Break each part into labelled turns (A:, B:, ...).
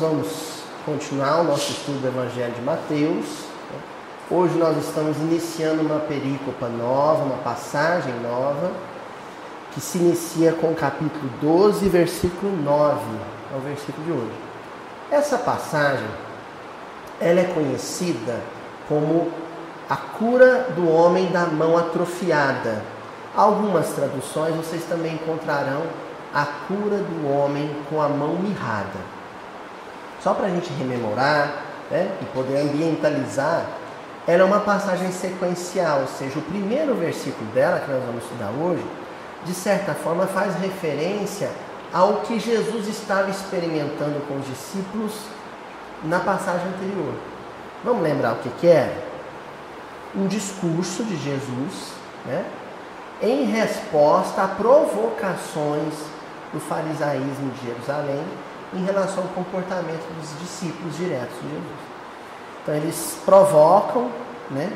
A: nós vamos continuar o nosso estudo do Evangelho de Mateus. Hoje nós estamos iniciando uma perícopa nova, uma passagem nova, que se inicia com o capítulo 12, versículo 9, é o versículo de hoje. Essa passagem, ela é conhecida como a cura do homem da mão atrofiada. Algumas traduções vocês também encontrarão a cura do homem com a mão mirrada. Só para a gente rememorar né, e poder ambientalizar, ela é uma passagem sequencial, ou seja, o primeiro versículo dela, que nós vamos estudar hoje, de certa forma faz referência ao que Jesus estava experimentando com os discípulos na passagem anterior. Vamos lembrar o que, que era? Um discurso de Jesus, né, em resposta a provocações do farisaísmo de Jerusalém em relação ao comportamento dos discípulos diretos de Jesus. Então eles provocam, né?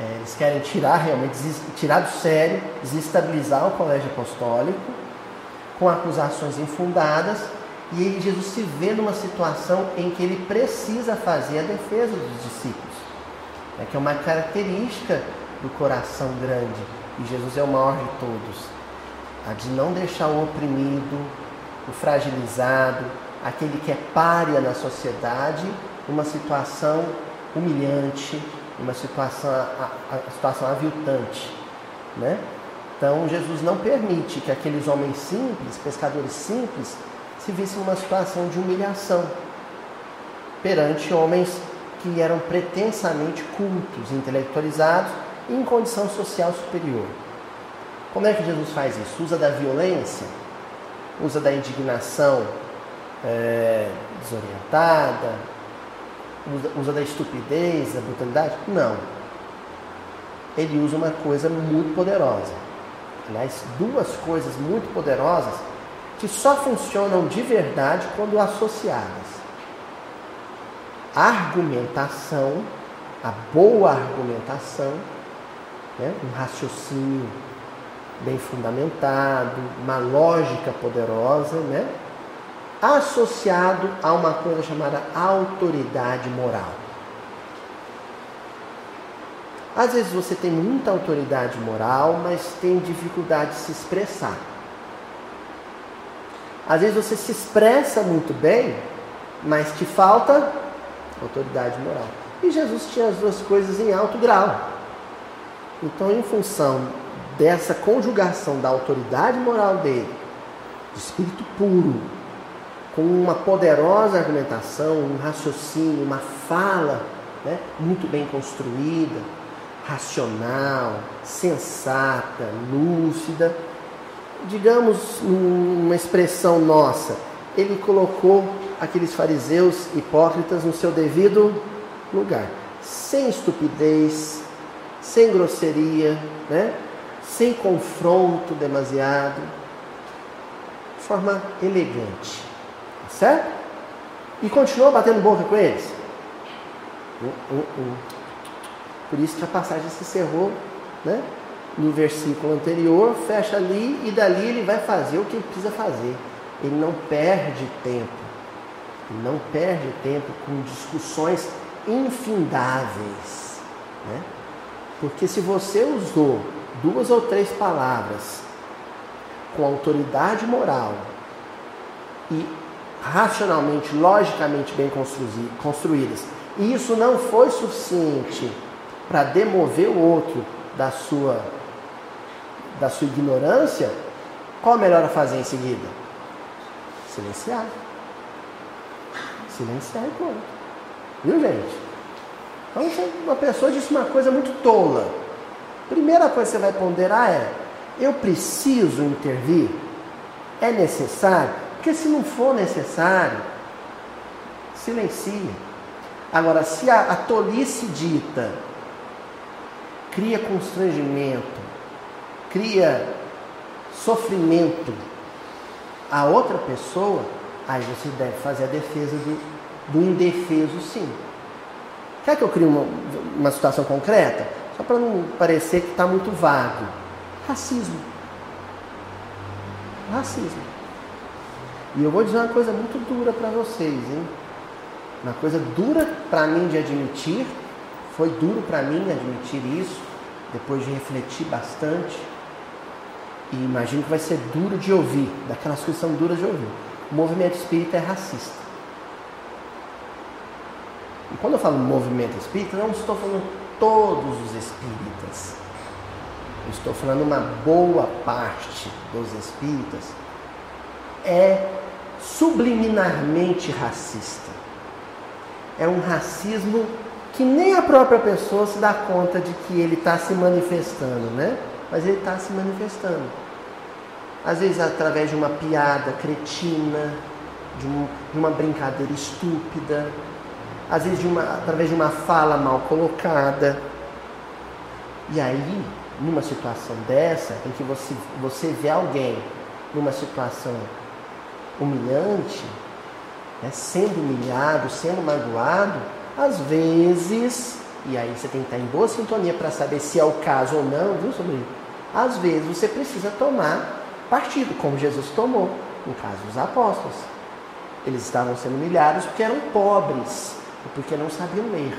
A: É, eles querem tirar realmente, tirar do sério, desestabilizar o colégio apostólico com acusações infundadas e ele, Jesus se vê numa situação em que ele precisa fazer a defesa dos discípulos, é que é uma característica do coração grande e Jesus é o maior de todos a de não deixar o oprimido, o fragilizado, aquele que é párea na sociedade, numa situação humilhante, uma situação, a, a situação aviltante, né? Então Jesus não permite que aqueles homens simples, pescadores simples, se vissem numa situação de humilhação perante homens que eram pretensamente cultos, intelectualizados e em condição social superior. Como é que Jesus faz isso? Usa da violência? Usa da indignação é, desorientada? Usa, usa da estupidez, da brutalidade? Não. Ele usa uma coisa muito poderosa. Aliás, duas coisas muito poderosas que só funcionam de verdade quando associadas. Argumentação, a boa argumentação, né? um raciocínio bem fundamentado, uma lógica poderosa, né? associado a uma coisa chamada autoridade moral. Às vezes você tem muita autoridade moral, mas tem dificuldade de se expressar. Às vezes você se expressa muito bem, mas te falta autoridade moral. E Jesus tinha as duas coisas em alto grau. Então, em função dessa conjugação da autoridade moral dele, de espírito puro, com uma poderosa argumentação, um raciocínio, uma fala né, muito bem construída, racional, sensata, lúcida. Digamos, uma expressão nossa, ele colocou aqueles fariseus hipócritas no seu devido lugar, sem estupidez, sem grosseria, né? Sem confronto demasiado, de forma elegante. Tá certo? E continuou batendo boca com eles. Uh, uh, uh. Por isso que a passagem se encerrou né? no versículo anterior, fecha ali e dali ele vai fazer o que ele precisa fazer. Ele não perde tempo. Ele não perde tempo com discussões infindáveis. Né? Porque se você usou duas ou três palavras com autoridade moral e racionalmente, logicamente bem construídas, e isso não foi suficiente para demover o outro da sua da sua ignorância, qual é melhor a fazer em seguida? Silenciar. Silenciar e pronto. Viu, gente? Então, uma pessoa disse uma coisa muito tola. Primeira coisa que você vai ponderar é: eu preciso intervir? É necessário? Porque se não for necessário, silencie. Agora, se a, a tolice dita cria constrangimento, cria sofrimento a outra pessoa, aí você deve fazer a defesa do, do indefeso sim. Quer que eu crie uma, uma situação concreta? Só para não parecer que está muito vago. Racismo. Racismo. E eu vou dizer uma coisa muito dura para vocês, hein? Uma coisa dura para mim de admitir, foi duro para mim admitir isso, depois de refletir bastante. E imagino que vai ser duro de ouvir, daquelas coisas que são duras de ouvir. O movimento espírita é racista. E quando eu falo movimento espírita, não estou falando todos os espíritas. Eu estou falando uma boa parte dos espíritas é subliminarmente racista. É um racismo que nem a própria pessoa se dá conta de que ele está se manifestando, né? Mas ele está se manifestando. Às vezes através de uma piada cretina, de, um, de uma brincadeira estúpida, às vezes de uma, através de uma fala mal colocada. E aí, numa situação dessa, em que você, você vê alguém numa situação humilhante, né, sendo humilhado, sendo magoado, às vezes, e aí você tem que estar em boa sintonia para saber se é o caso ou não, viu, sobrinho? Às vezes você precisa tomar partido, como Jesus tomou, no caso dos apóstolos. Eles estavam sendo humilhados porque eram pobres, porque não sabiam ler.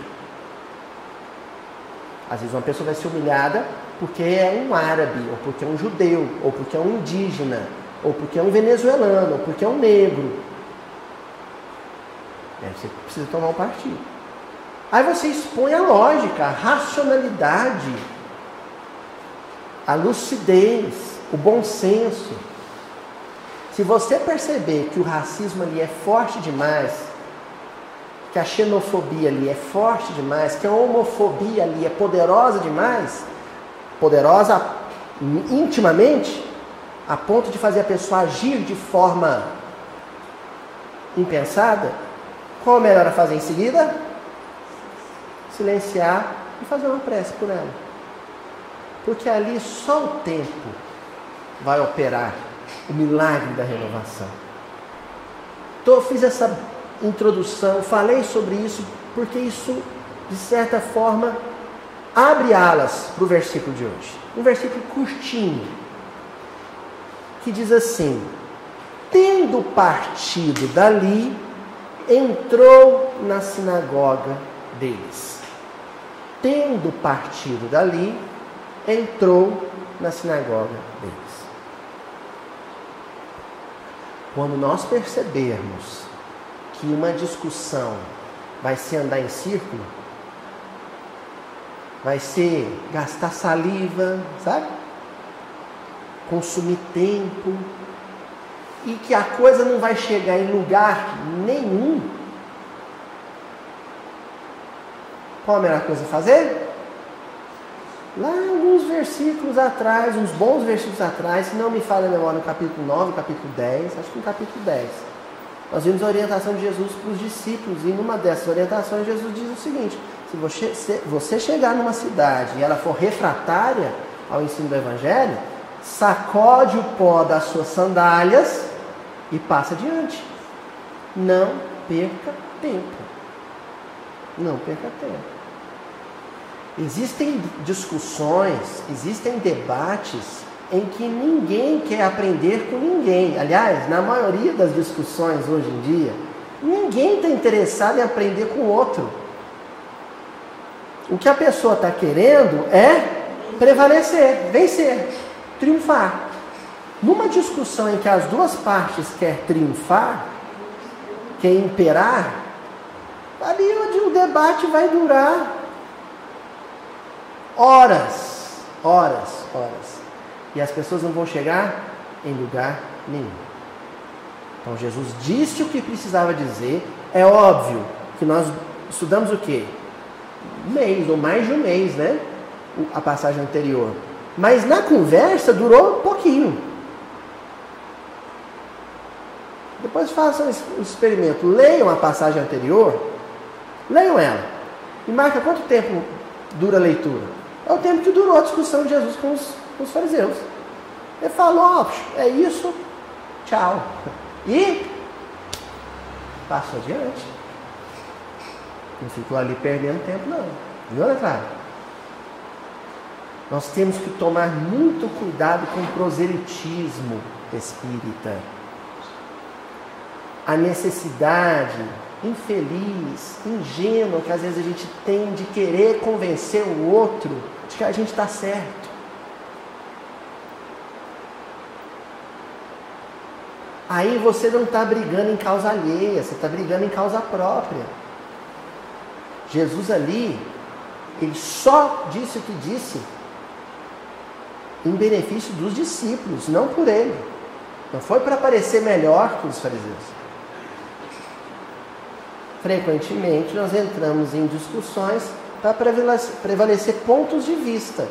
A: Às vezes uma pessoa vai ser humilhada porque é um árabe, ou porque é um judeu, ou porque é um indígena, ou porque é um venezuelano, ou porque é um negro. É, você precisa tomar um partido. Aí você expõe a lógica, a racionalidade, a lucidez, o bom senso. Se você perceber que o racismo ali é forte demais, que a xenofobia ali é forte demais, que a homofobia ali é poderosa demais, poderosa intimamente, a ponto de fazer a pessoa agir de forma impensada, qual é melhor a fazer em seguida? Silenciar e fazer uma prece por ela. Porque ali só o tempo vai operar o milagre da renovação. Então, eu fiz essa introdução, falei sobre isso, porque isso, de certa forma, abre alas para o versículo de hoje. Um versículo curtinho, que diz assim: Tendo partido dali, entrou na sinagoga deles. Tendo partido dali, entrou na sinagoga deles. Quando nós percebermos que uma discussão vai ser andar em círculo, vai ser gastar saliva, sabe? Consumir tempo, e que a coisa não vai chegar em lugar nenhum, qual a melhor coisa a fazer? Lá alguns versículos atrás, uns bons versículos atrás, se não me falha a memória, no capítulo 9, capítulo 10, acho que no capítulo 10 nós vimos a orientação de Jesus para os discípulos, e numa dessas orientações, Jesus diz o seguinte: se você, se você chegar numa cidade e ela for refratária ao ensino do Evangelho, sacode o pó das suas sandálias e passa adiante. Não perca tempo. Não perca tempo. Existem discussões, existem debates em que ninguém quer aprender com ninguém. Aliás, na maioria das discussões hoje em dia, ninguém está interessado em aprender com o outro. O que a pessoa está querendo é prevalecer, vencer, triunfar. Numa discussão em que as duas partes querem triunfar, quer imperar, ali onde o debate vai durar horas, horas, horas e as pessoas não vão chegar em lugar nenhum. Então Jesus disse o que precisava dizer. É óbvio que nós estudamos o quê? Um mês ou mais de um mês, né? A passagem anterior. Mas na conversa durou um pouquinho. Depois façam o experimento. Leiam a passagem anterior. Leiam ela. E marca quanto tempo dura a leitura. É o tempo que durou a discussão de Jesus com os os fariseus. Ele falou, oh, é isso, tchau. E passou adiante. Não ficou ali perdendo tempo, não. Viu, Ana Clara? Nós temos que tomar muito cuidado com o proselitismo espírita. a necessidade infeliz, ingênua que às vezes a gente tem de querer convencer o outro de que a gente está certo. Aí você não está brigando em causa alheia, você está brigando em causa própria. Jesus ali, ele só disse o que disse em benefício dos discípulos, não por ele. Não foi para parecer melhor que os fariseus. Frequentemente nós entramos em discussões para prevalecer pontos de vista.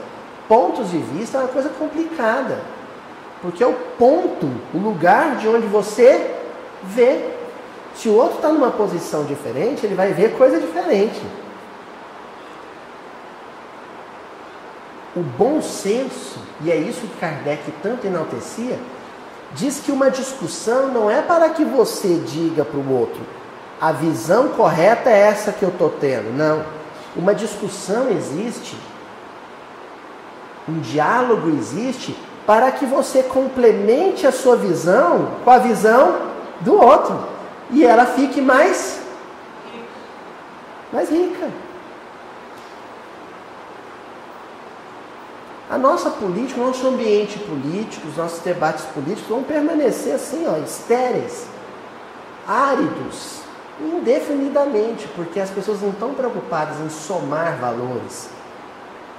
A: Pontos de vista é uma coisa complicada. Porque é o ponto, o lugar de onde você vê. Se o outro está numa posição diferente, ele vai ver coisa diferente. O bom senso, e é isso que Kardec tanto enaltecia, diz que uma discussão não é para que você diga para o outro, a visão correta é essa que eu estou tendo. Não. Uma discussão existe, um diálogo existe para que você complemente a sua visão com a visão do outro e ela fique mais mais rica. A nossa política, o nosso ambiente político, os nossos debates políticos vão permanecer assim, ó, estéreis, áridos, indefinidamente, porque as pessoas não estão preocupadas em somar valores.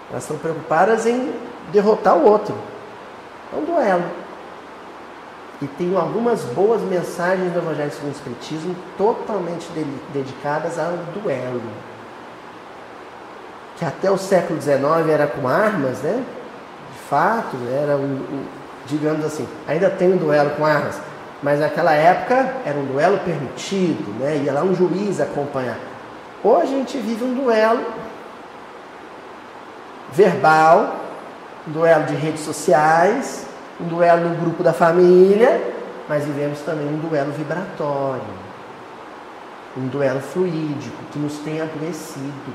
A: Elas estão preocupadas em derrotar o outro. É um duelo. E tem algumas boas mensagens do Evangelho segundo o Espiritismo totalmente de, dedicadas ao duelo. Que até o século XIX era com armas, né? De fato, era um, digamos assim, ainda tem um duelo com armas, mas naquela época era um duelo permitido, né? Ia lá um juiz acompanhar. Hoje a gente vive um duelo verbal, um duelo de redes sociais, um duelo no grupo da família, mas vivemos também um duelo vibratório, um duelo fluídico que nos tem adoecido.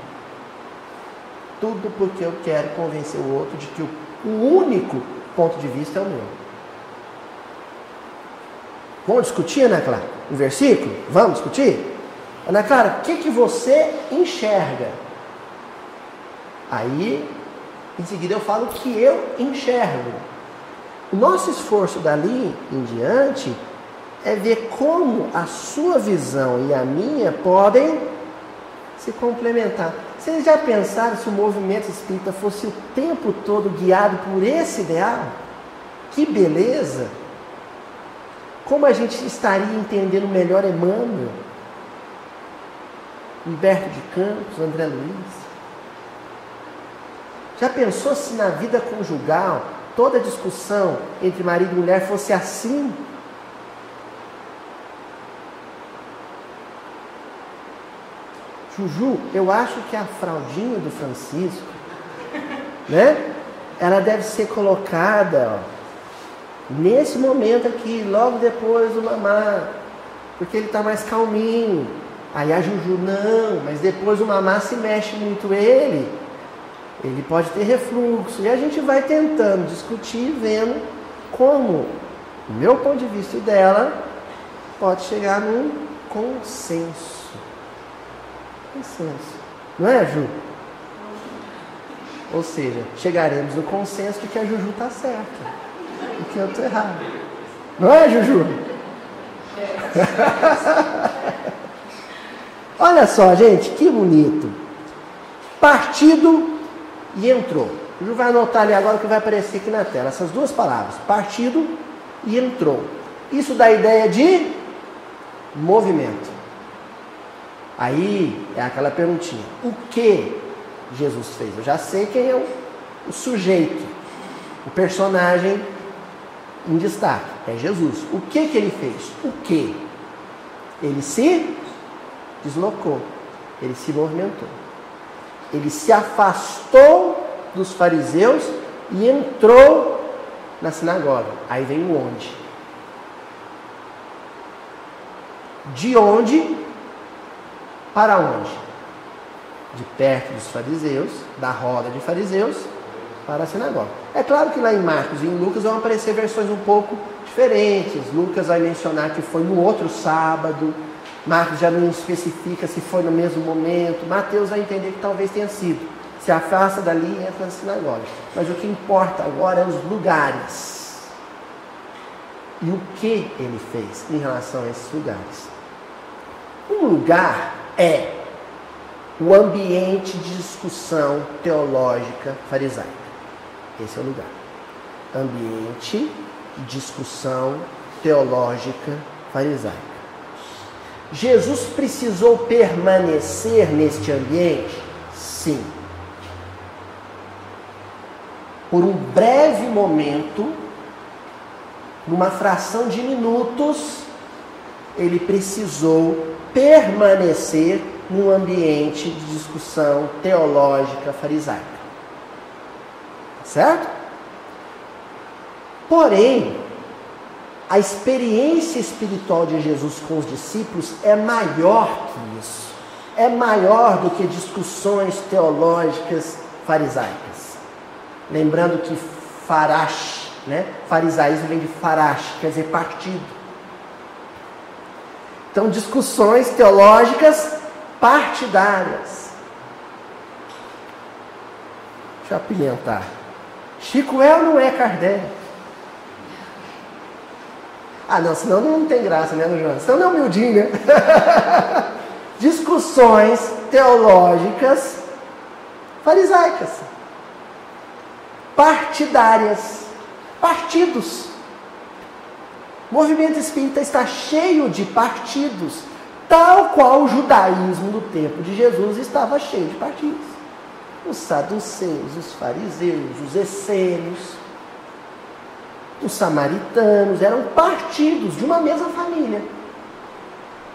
A: Tudo porque eu quero convencer o outro de que o único ponto de vista é o meu. Vamos discutir, Ana Clara? Um versículo? Vamos discutir? Ana Clara, o que, que você enxerga? Aí em seguida eu falo que eu enxergo. O nosso esforço dali em diante é ver como a sua visão e a minha podem se complementar. Vocês já pensaram se o movimento espírita fosse o tempo todo guiado por esse ideal? Que beleza! Como a gente estaria entendendo melhor Emmanuel, Humberto de Campos, André Luiz? Já pensou se na vida conjugal toda discussão entre marido e mulher fosse assim? Juju, eu acho que a fraldinha do Francisco, né? Ela deve ser colocada ó, nesse momento aqui, logo depois do mamar, porque ele está mais calminho. Aí a Juju, não, mas depois o mamar se mexe muito ele ele pode ter refluxo. E a gente vai tentando discutir, vendo como, do meu ponto de vista e dela, pode chegar num consenso. Consenso. Não é, Ju? Ou seja, chegaremos no consenso de que a Juju está certa e que eu estou errado. Não é, Juju? Olha só, gente, que bonito. Partido e entrou. O Ju vai anotar ali agora que vai aparecer aqui na tela. Essas duas palavras, partido e entrou. Isso dá ideia de movimento. Aí é aquela perguntinha: o que Jesus fez? Eu já sei quem é o, o sujeito, o personagem em destaque. É Jesus. O que que ele fez? O que? Ele se deslocou, ele se movimentou. Ele se afastou dos fariseus e entrou na sinagoga. Aí vem o onde. De onde para onde? De perto dos fariseus, da roda de fariseus, para a sinagoga. É claro que lá em Marcos e em Lucas vão aparecer versões um pouco diferentes. Lucas vai mencionar que foi no outro sábado, Marcos já não especifica se foi no mesmo momento. Mateus vai entender que talvez tenha sido. Se afasta dali e entra na sinagoga. Mas o que importa agora é os lugares. E o que ele fez em relação a esses lugares. Um lugar é o ambiente de discussão teológica farisaica. Esse é o lugar. Ambiente de discussão teológica farisaica. Jesus precisou permanecer neste ambiente? Sim. Por um breve momento, numa fração de minutos, ele precisou permanecer num ambiente de discussão teológica farisaica. Certo? Porém, a experiência espiritual de Jesus com os discípulos é maior que isso. É maior do que discussões teológicas farisaicas. Lembrando que farash, né? Farisaísmo vem de farash, quer dizer partido. Então, discussões teológicas partidárias. Deixa eu apimentar. Chico é ou não é Kardec? Ah, não, senão não tem graça, né, João? Senão não é humildinho, né? Discussões teológicas farisaicas, partidárias, partidos. O movimento espírita está cheio de partidos, tal qual o judaísmo do tempo de Jesus estava cheio de partidos. Os saduceus, os fariseus, os essênios, os samaritanos, eram partidos de uma mesma família.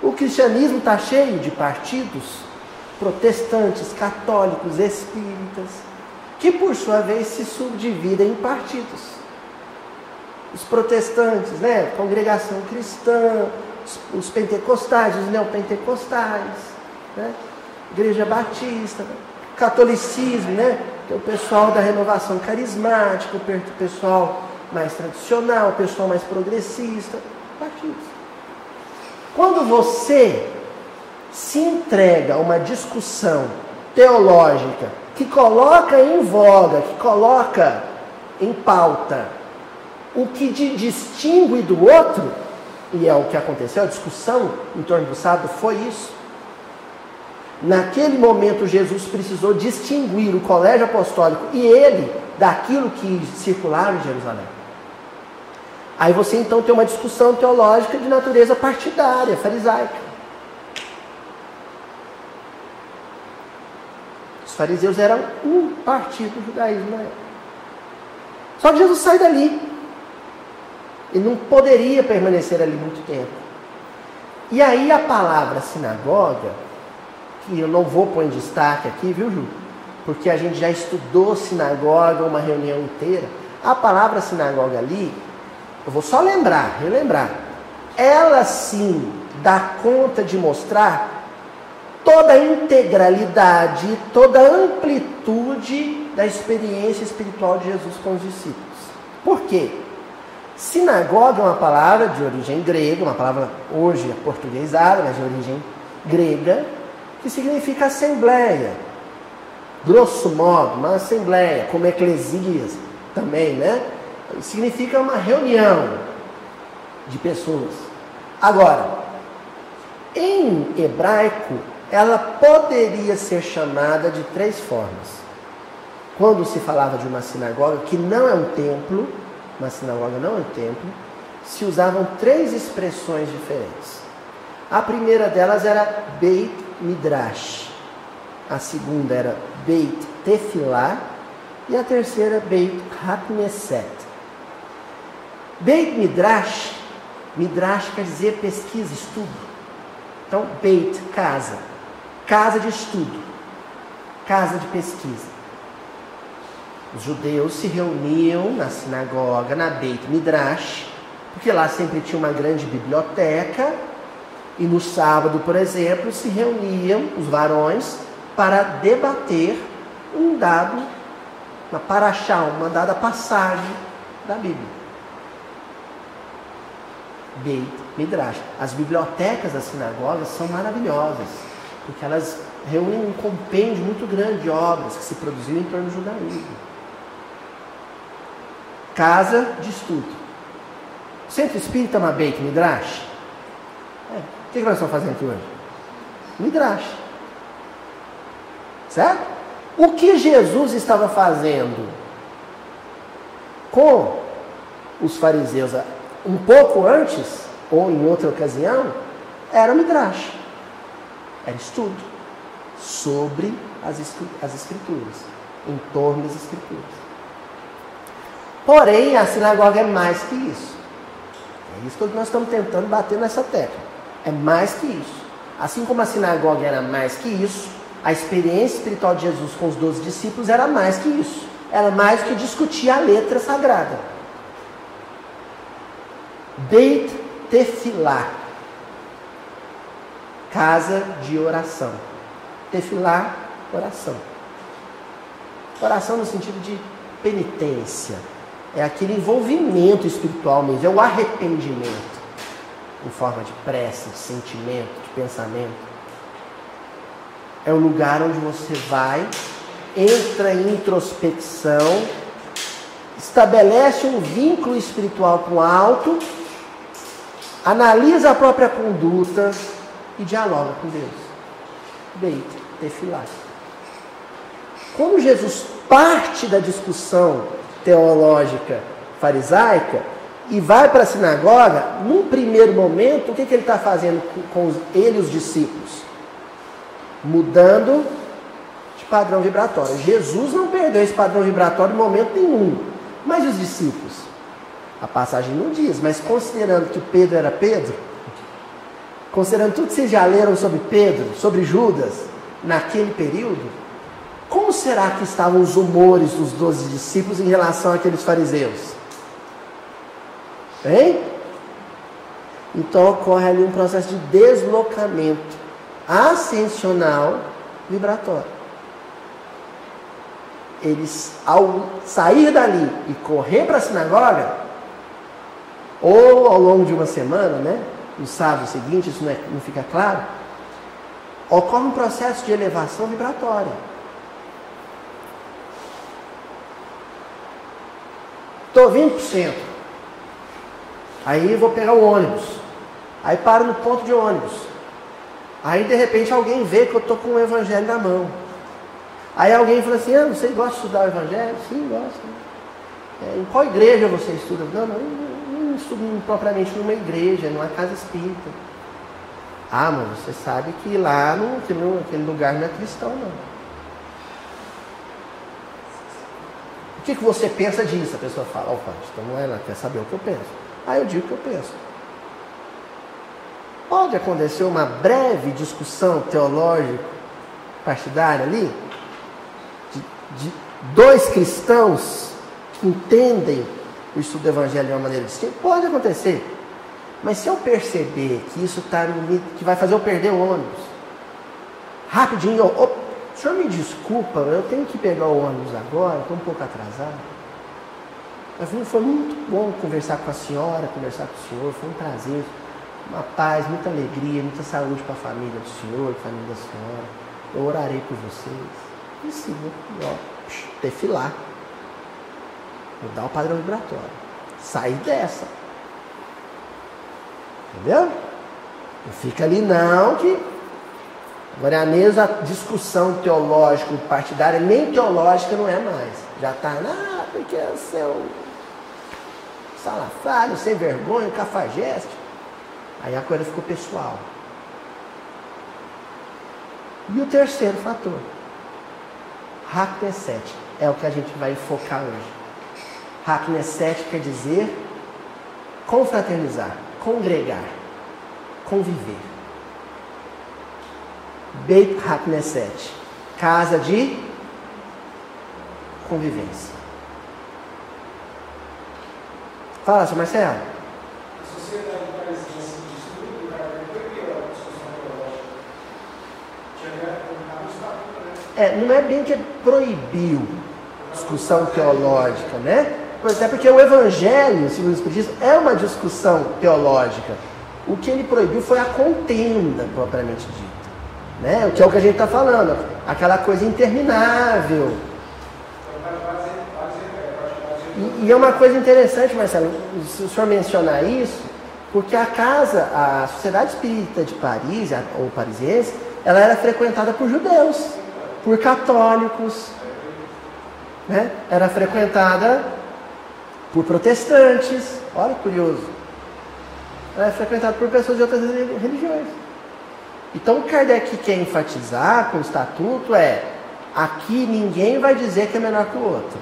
A: O cristianismo está cheio de partidos, protestantes, católicos, espíritas, que por sua vez se subdividem em partidos. Os protestantes, né? Congregação cristã, os, pentecostais, os neopentecostais, né? Igreja Batista, catolicismo, né? É o pessoal da renovação carismática, o pessoal mais tradicional, o pessoal mais progressista, partidos. Quando você se entrega a uma discussão teológica que coloca em voga, que coloca em pauta o que te distingue do outro, e é o que aconteceu, a discussão em torno do sábado foi isso. Naquele momento, Jesus precisou distinguir o colégio apostólico e ele daquilo que circulava em Jerusalém. Aí você então tem uma discussão teológica de natureza partidária, farisaica. Os fariseus eram um partido do judaísmo na época. Só que Jesus sai dali. E não poderia permanecer ali muito tempo. E aí a palavra sinagoga, que eu não vou pôr em destaque aqui, viu, Ju? Porque a gente já estudou sinagoga uma reunião inteira. A palavra sinagoga ali eu vou só lembrar, relembrar. Ela sim dá conta de mostrar toda a integralidade, toda a amplitude da experiência espiritual de Jesus com os discípulos. Por quê? Sinagoga é uma palavra de origem grega, uma palavra hoje é portuguesada, mas de origem grega, que significa assembleia. Grosso modo, uma assembleia, como eclesias também, né? Significa uma reunião de pessoas. Agora, em hebraico, ela poderia ser chamada de três formas. Quando se falava de uma sinagoga, que não é um templo, uma sinagoga não é um templo, se usavam três expressões diferentes. A primeira delas era Beit Midrash, a segunda era Beit Tefillah e a terceira Beit Hakneset. Beit Midrash, Midrash quer dizer pesquisa, estudo. Então, Beit, casa. Casa de estudo. Casa de pesquisa. Os judeus se reuniam na sinagoga, na Beit Midrash, porque lá sempre tinha uma grande biblioteca, e no sábado, por exemplo, se reuniam os varões para debater um dado uma paraxá, uma dada passagem da Bíblia. Beit Midrash. As bibliotecas das sinagogas são maravilhosas, porque elas reúnem um compêndio muito grande de obras que se produziu em torno do judaísmo. Casa de estudo. Centro Espírita é uma Beit Midrash. É. O que nós estamos fazendo aqui hoje? Midrash. Certo? O que Jesus estava fazendo com os fariseus um pouco antes, ou em outra ocasião, era Midrash. Era estudo sobre as, as Escrituras, em torno das Escrituras. Porém, a sinagoga é mais que isso. É isso que nós estamos tentando bater nessa tecla. É mais que isso. Assim como a sinagoga era mais que isso, a experiência espiritual de Jesus com os doze discípulos era mais que isso. Era mais que discutir a letra sagrada. Beit Tefilá, casa de oração. Tefilá, oração. Oração no sentido de penitência. É aquele envolvimento espiritual mesmo, é o arrependimento em forma de prece, de sentimento, de pensamento. É o lugar onde você vai, entra em introspecção, estabelece um vínculo espiritual com o alto analisa a própria conduta e dialoga com Deus. Beit, tefilat. Quando Jesus parte da discussão teológica farisaica e vai para a sinagoga, num primeiro momento, o que, que ele está fazendo com ele e os discípulos? Mudando de padrão vibratório. Jesus não perdeu esse padrão vibratório em momento nenhum. Mas os discípulos? A passagem não diz, mas considerando que Pedro era Pedro, considerando tudo que vocês já leram sobre Pedro, sobre Judas, naquele período, como será que estavam os humores dos doze discípulos em relação àqueles fariseus? Hein? Então ocorre ali um processo de deslocamento ascensional vibratório. Eles, ao sair dali e correr para a sinagoga, ou ao longo de uma semana, né? no sábado seguinte, isso não, é, não fica claro, ocorre um processo de elevação vibratória. Estou vindo para o centro. Aí vou pegar o ônibus. Aí paro no ponto de ônibus. Aí de repente alguém vê que eu estou com o evangelho na mão. Aí alguém fala assim, ah, você gosta de estudar o evangelho? Sim, gosto. É, em qual igreja você estuda? Não, não, estudo propriamente numa igreja, numa casa espírita. Ah, mas você sabe que lá no, que no, aquele lugar não é cristão, não. O que, que você pensa disso? A pessoa fala, opa, então não é lá, quer saber o que eu penso. Aí eu digo o que eu penso. Pode acontecer uma breve discussão teológica partidária ali, de, de dois cristãos que entendem o estudo do evangelho de uma maneira distinta? Pode acontecer. Mas se eu perceber que isso está que vai fazer eu perder o ônibus, rapidinho, oh, o senhor me desculpa, eu tenho que pegar o ônibus agora, estou um pouco atrasado. Mas foi muito bom conversar com a senhora, conversar com o senhor, foi um prazer, uma paz, muita alegria, muita saúde para a família do senhor, família da senhora. Eu orarei por vocês. E sim, ó, defilar mudar o padrão vibratório. Sair dessa. Entendeu? Não fica ali não que. Agora é a mesma discussão teológica partidária, nem teológica não é mais. Já está, ah, porque é um salafrário, sem vergonha, cafajeste. Aí a coisa ficou pessoal. E o terceiro fator, Hakneset, é o que a gente vai focar hoje. Hakneset quer dizer confraternizar, congregar, conviver. Beit Hakneset, casa de convivência. Fala, seu Marcelo. A sociedade a discussão teológica. É, não é bem que proibiu, discussão teológica, né? Até porque o Evangelho, segundo o Espiritismo, é uma discussão teológica. O que ele proibiu foi a contenda, propriamente dita. Né? O que é o que a gente está falando, aquela coisa interminável. E, e, é uma coisa interessante, Marcelo, se o senhor mencionar isso, porque a casa, a Sociedade Espírita de Paris, ou parisiense, ela era frequentada por judeus, por católicos, né? era frequentada por protestantes, olha curioso. Ela é frequentada por pessoas de outras religiões. Então o Kardec quer enfatizar com o estatuto é aqui ninguém vai dizer que é menor que o outro.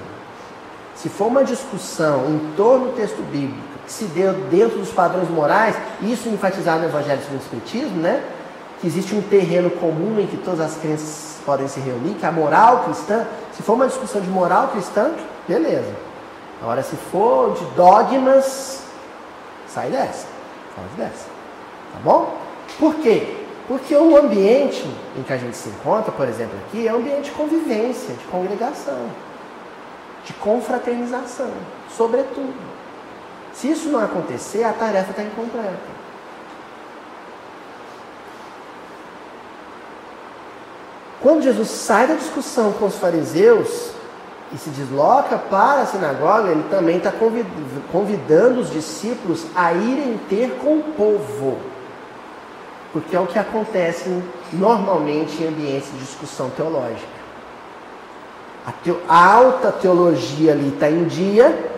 A: Se for uma discussão em torno do texto bíblico que se deu dentro dos padrões morais, isso enfatizado no Evangelho segundo o Espiritismo, né? Que existe um terreno comum em que todas as crenças podem se reunir, que a moral cristã, se for uma discussão de moral cristã, beleza. Agora, se for de dogmas, sai dessa. Foge dessa. Tá bom? Por quê? Porque o ambiente em que a gente se encontra, por exemplo, aqui, é um ambiente de convivência, de congregação, de confraternização, sobretudo. Se isso não acontecer, a tarefa está incompleta. Quando Jesus sai da discussão com os fariseus, e se desloca para a sinagoga, ele também está convidando os discípulos a irem ter com o povo. Porque é o que acontece normalmente em ambientes de discussão teológica. A, teo, a alta teologia ali está em dia,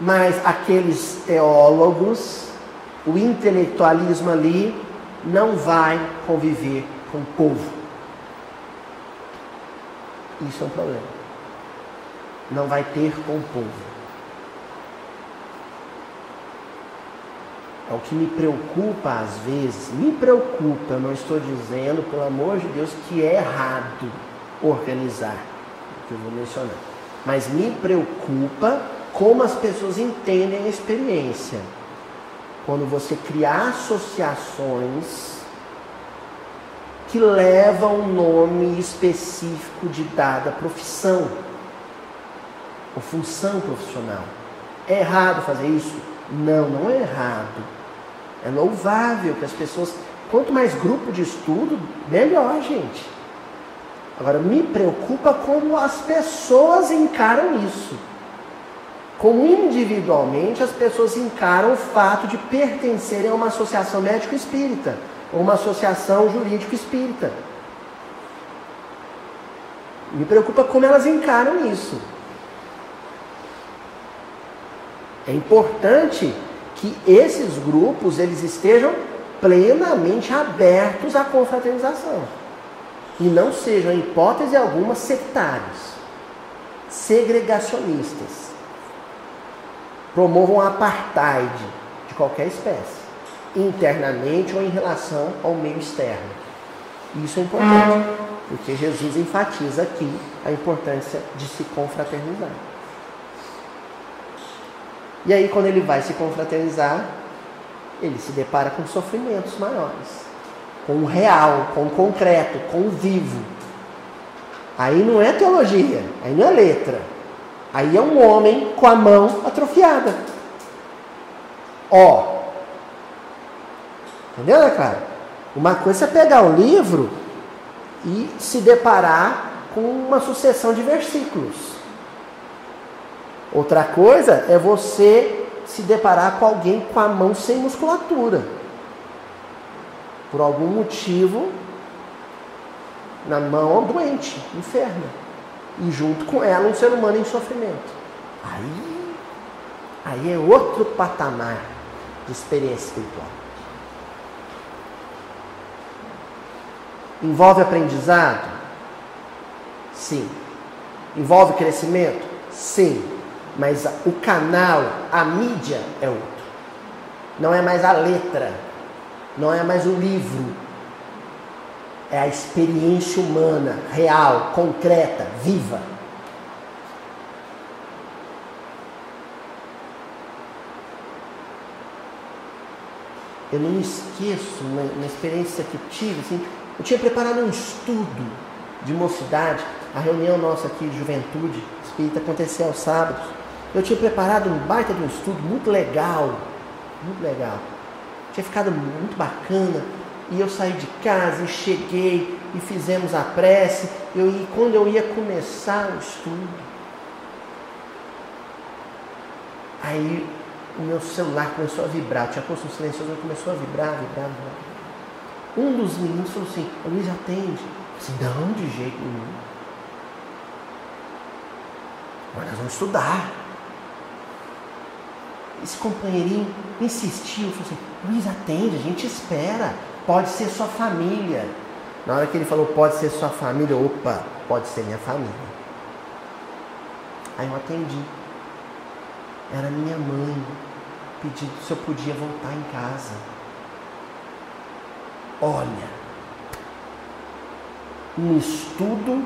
A: mas aqueles teólogos, o intelectualismo ali, não vai conviver com o povo. Isso é um problema não vai ter com o povo. É o que me preocupa às vezes, me preocupa, não estou dizendo, pelo amor de Deus, que é errado organizar, que eu vou mencionar. Mas me preocupa como as pessoas entendem a experiência. Quando você cria associações que levam um nome específico de dada profissão ou função profissional. É errado fazer isso? Não, não é errado. É louvável que as pessoas, quanto mais grupo de estudo, melhor, gente. Agora, me preocupa como as pessoas encaram isso. Como individualmente as pessoas encaram o fato de pertencerem a uma associação médico-espírita ou uma associação jurídico-espírita. Me preocupa como elas encaram isso. É importante que esses grupos eles estejam plenamente abertos à confraternização e não sejam, em hipótese alguma, sectários, segregacionistas, promovam apartheid de qualquer espécie, internamente ou em relação ao meio externo. Isso é importante, porque Jesus enfatiza aqui a importância de se confraternizar. E aí, quando ele vai se confraternizar, ele se depara com sofrimentos maiores, com o real, com o concreto, com o vivo. Aí não é teologia, aí não é letra. Aí é um homem com a mão atrofiada. Ó. Entendeu, né, cara? Uma coisa é pegar um livro e se deparar com uma sucessão de versículos. Outra coisa é você se deparar com alguém com a mão sem musculatura. Por algum motivo, na mão doente, enferma. E junto com ela um ser humano em sofrimento. Aí, aí é outro patamar de experiência espiritual. Envolve aprendizado? Sim. Envolve crescimento? Sim mas o canal, a mídia é outro. Não é mais a letra, não é mais o livro. É a experiência humana, real, concreta, viva. Eu não esqueço, uma, uma experiência que tive, assim, eu tinha preparado um estudo de mocidade a reunião nossa aqui de juventude espírita acontecia aos sábados. Eu tinha preparado um baita de um estudo muito legal, muito legal. Tinha ficado muito bacana. E eu saí de casa e cheguei e fizemos a prece. Eu, e quando eu ia começar o estudo, aí o meu celular começou a vibrar. Eu tinha posto um silencioso, começou a vibrar, vibrar, vibrar. Um dos meninos falou assim, Luiz, atende. Eu disse, não, de jeito nenhum. Mas nós vamos estudar. Esse companheirinho insistiu, falou assim, Luiz, atende, a gente espera. Pode ser sua família. Na hora que ele falou, pode ser sua família, opa, pode ser minha família. Aí eu atendi. Era minha mãe pedindo se eu podia voltar em casa. Olha, um estudo,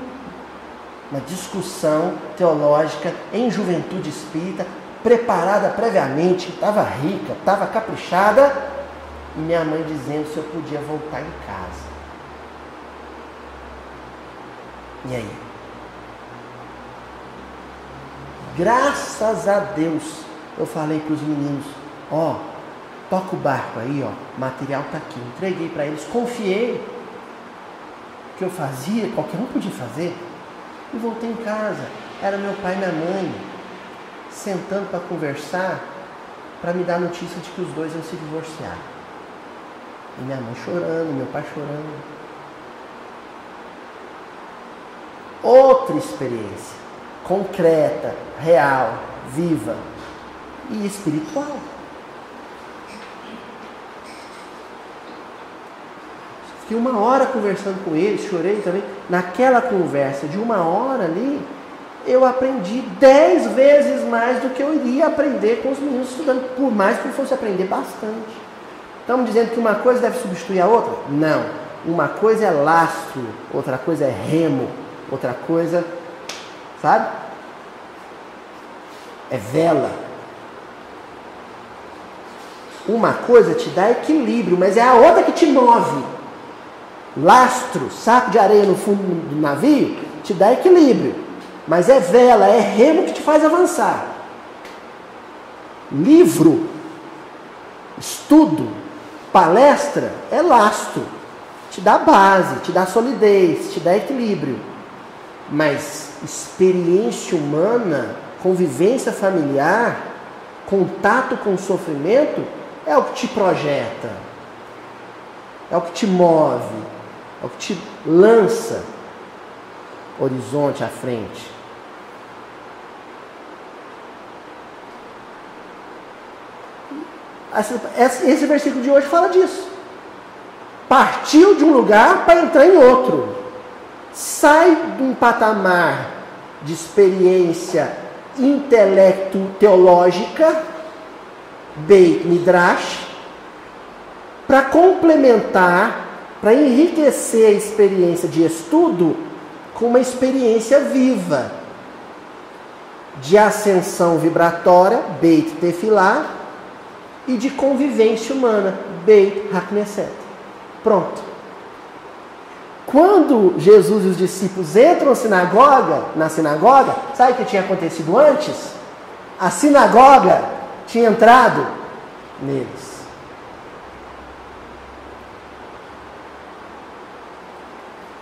A: uma discussão teológica em juventude espírita, preparada previamente, estava rica, estava caprichada, e minha mãe dizendo se eu podia voltar em casa. E aí? Graças a Deus, eu falei para os meninos, ó, toca o barco aí, ó, material está aqui. Entreguei para eles, confiei que eu fazia, qualquer um podia fazer. E voltei em casa. Era meu pai e minha mãe sentando para conversar, para me dar notícia de que os dois iam se divorciar. E minha mãe chorando, meu pai chorando. Outra experiência, concreta, real, viva e espiritual. Fiquei uma hora conversando com eles, chorei também. Naquela conversa de uma hora ali, eu aprendi dez vezes mais do que eu iria aprender com os meninos estudando, por mais que eu fosse aprender bastante. Estamos dizendo que uma coisa deve substituir a outra? Não. Uma coisa é lastro, outra coisa é remo, outra coisa, sabe? É vela. Uma coisa te dá equilíbrio, mas é a outra que te move. Lastro, saco de areia no fundo do navio, te dá equilíbrio, mas é vela, é remo que te faz avançar. Livro, estudo, Palestra é lastro, te dá base, te dá solidez, te dá equilíbrio. Mas experiência humana, convivência familiar, contato com o sofrimento é o que te projeta, é o que te move, é o que te lança horizonte à frente. Esse versículo de hoje fala disso. Partiu de um lugar para entrar em outro. Sai de um patamar de experiência intelecto teológica, Beit Midrash, para complementar, para enriquecer a experiência de estudo com uma experiência viva de ascensão vibratória, Beit Tefilá, e de convivência humana, Beit Hakneset. Pronto. Quando Jesus e os discípulos entram na sinagoga, na sinagoga, sabe o que tinha acontecido antes? A sinagoga tinha entrado neles.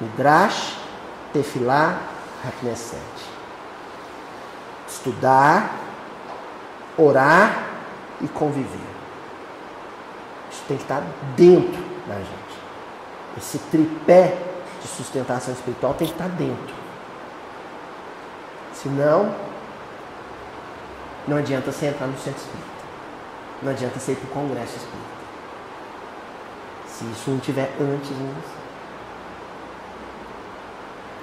A: Midrash, Tefilá, Hakneset. Estudar, orar e conviver tem que estar dentro da gente. Esse tripé de sustentação espiritual tem que estar dentro. Senão, não adianta você entrar no centro espírita. Não adianta você ir para o congresso espírita. Se isso não tiver antes em você.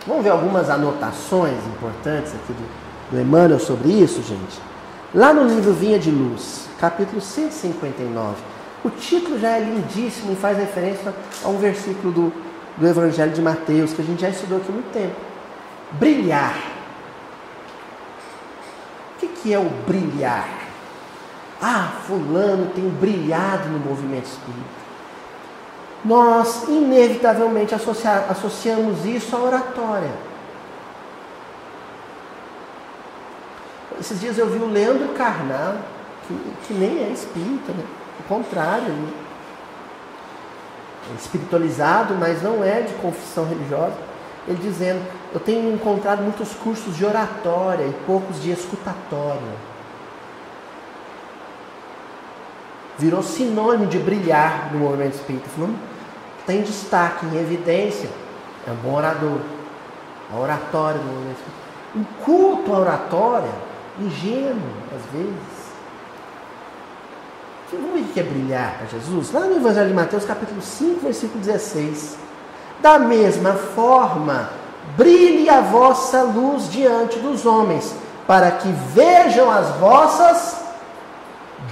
A: Vamos ver algumas anotações importantes aqui do, do Emmanuel sobre isso, gente? Lá no livro Vinha de Luz, capítulo 159, o título já é lindíssimo e faz referência a um versículo do, do Evangelho de Mateus, que a gente já estudou aqui há muito tempo. Brilhar. O que, que é o brilhar? Ah, fulano tem brilhado no movimento espírita. Nós, inevitavelmente, associa, associamos isso à oratória. Esses dias eu vi o Leandro Carnal, que, que nem é espírita, né? O contrário, né? é espiritualizado, mas não é de confissão religiosa. Ele dizendo: Eu tenho encontrado muitos cursos de oratória e poucos de escutatória. Virou sinônimo de brilhar no movimento espírita. Falando, tem destaque, em evidência. É um bom orador. A oratória no movimento espírita. Um culto à oratória, ingênuo, às vezes. Vamos ver o que é brilhar para Jesus? Lá no Evangelho de Mateus, capítulo 5, versículo 16. Da mesma forma, brilhe a vossa luz diante dos homens, para que vejam as vossas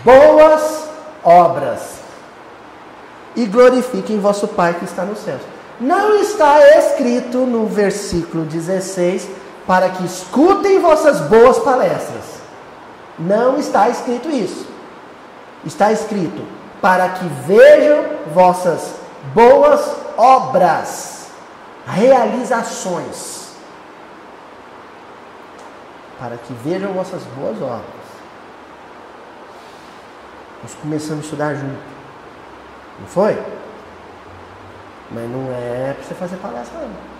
A: boas obras e glorifiquem vosso Pai que está nos céus. Não está escrito no versículo 16 para que escutem vossas boas palestras. Não está escrito isso. Está escrito para que vejam vossas boas obras, realizações. Para que vejam vossas boas obras. Nós começamos a estudar junto. Não foi? Mas não é para você fazer palestra, não.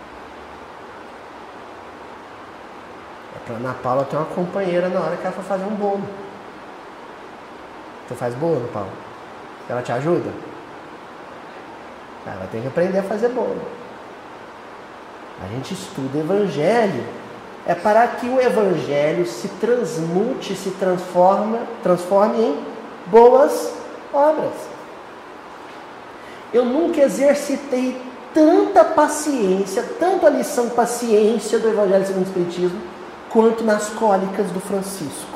A: É para Ana Paula ter uma companheira na hora que ela for fazer um bolo. Você faz bolo, Paulo? Ela te ajuda? Ela ter que aprender a fazer bolo. A gente estuda evangelho. É para que o evangelho se transmute, se transforma, transforme em boas obras. Eu nunca exercitei tanta paciência, tanto a lição paciência do Evangelho segundo o Espiritismo, quanto nas cólicas do Francisco.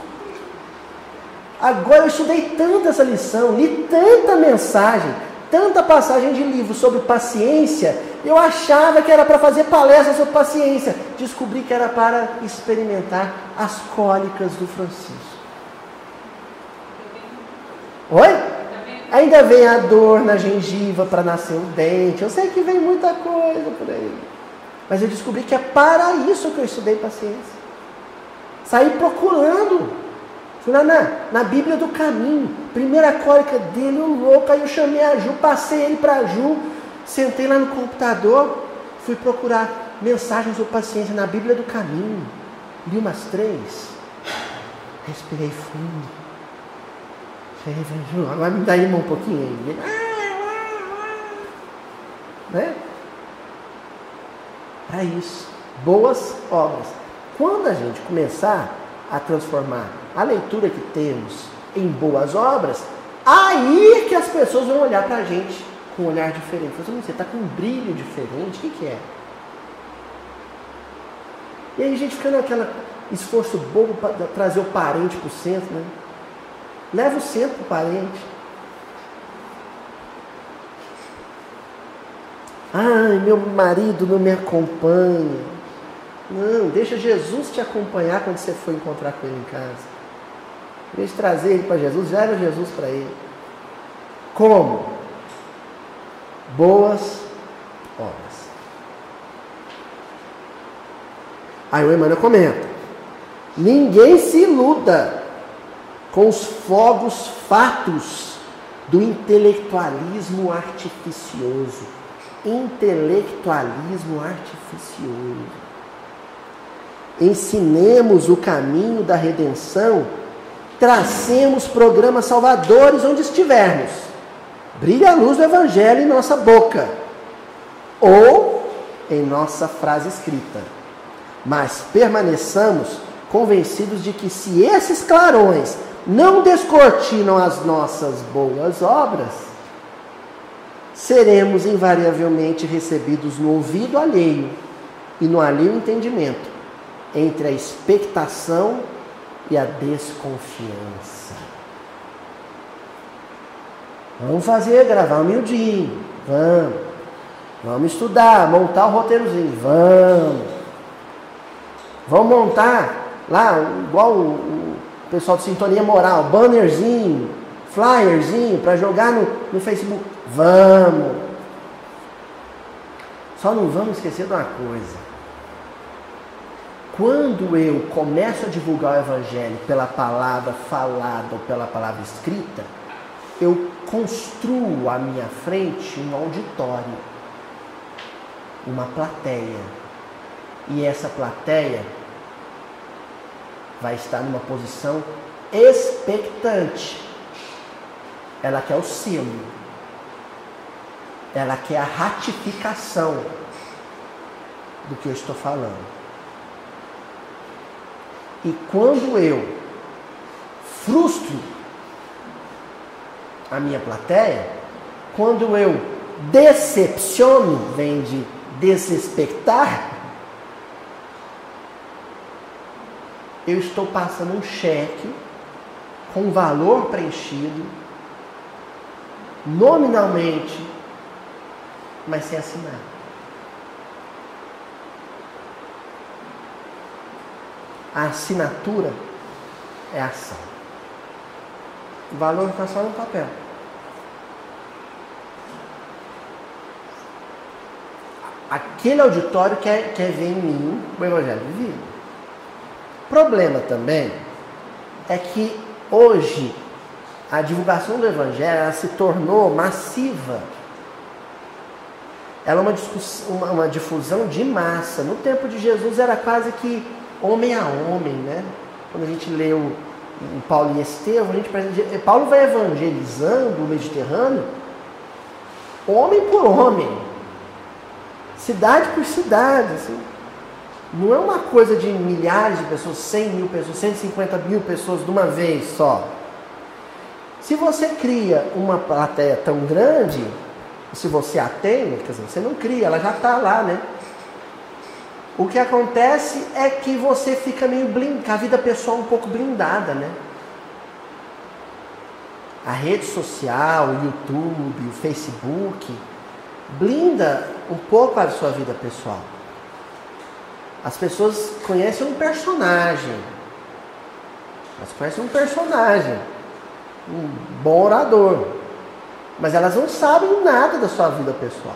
A: Agora eu estudei tanto essa lição, li tanta mensagem, tanta passagem de livro sobre paciência, eu achava que era para fazer palestra sobre paciência. Descobri que era para experimentar as cólicas do Francisco. Oi? Ainda vem a dor na gengiva para nascer o dente. Eu sei que vem muita coisa por aí. Mas eu descobri que é para isso que eu estudei paciência. Saí procurando. Fui lá na, na Bíblia do Caminho. Primeira cólica dele, o louco. Aí eu chamei a Ju, passei ele para a Ju. Sentei lá no computador. Fui procurar mensagens sobre paciência na Bíblia do Caminho. Li umas três. Respirei fundo. Agora me dá uma um pouquinho aí. Né? Para isso. Boas obras. Quando a gente começar a transformar a leitura que temos em boas obras, aí que as pessoas vão olhar para a gente com um olhar diferente. Você está com um brilho diferente, o que, que é? E aí a gente fica naquele esforço bobo para trazer o parente para o centro, né? Leva o centro para o parente. Ai, meu marido não me acompanha. Não, deixa Jesus te acompanhar quando você for encontrar com ele em casa. Em vez de trazer ele para Jesus, leva Jesus para ele. Como? Boas obras. Aí o Emmanuel comenta: Ninguém se iluda com os fogos fatos do intelectualismo artificioso. Intelectualismo artificioso. Ensinemos o caminho da redenção, tracemos programas salvadores onde estivermos. Brilha a luz do Evangelho em nossa boca ou em nossa frase escrita. Mas permaneçamos convencidos de que se esses clarões não descortinam as nossas boas obras, seremos invariavelmente recebidos no ouvido alheio e no alheio entendimento, entre a expectação e a desconfiança. Vamos fazer, gravar humildinho, vamos. Vamos estudar, montar o roteirozinho, vamos. Vamos montar lá, igual o, pessoal de Sintonia Moral, bannerzinho, flyerzinho para jogar no, no Facebook. Vamos! Só não vamos esquecer de uma coisa. Quando eu começo a divulgar o Evangelho pela palavra falada ou pela palavra escrita, eu construo à minha frente um auditório, uma plateia. E essa plateia vai estar numa posição expectante. Ela quer o selo. Ela quer a ratificação do que eu estou falando. E quando eu frustro a minha plateia, quando eu decepciono, vem de desespectar, eu estou passando um cheque com valor preenchido, nominalmente, mas sem assinar. A assinatura é ação. O valor está só no papel. Aquele auditório quer, quer ver em mim o Evangelho vivido. Problema também é que hoje a divulgação do Evangelho se tornou massiva. Ela é uma, uma, uma difusão de massa. No tempo de Jesus era quase que homem a homem, né? Quando a gente leu em Paulo e Estevão, a gente, Paulo vai evangelizando o Mediterrâneo homem por homem, cidade por cidade. Assim. Não é uma coisa de milhares de pessoas, 100 mil pessoas, 150 mil pessoas de uma vez só. Se você cria uma plateia tão grande, se você a tem, quer dizer, você não cria, ela já está lá, né? O que acontece é que você fica meio blindado, a vida pessoal um pouco blindada, né? A rede social, o YouTube, o Facebook, blinda um pouco a sua vida pessoal. As pessoas conhecem um personagem. Elas conhecem um personagem, um bom orador. Mas elas não sabem nada da sua vida pessoal.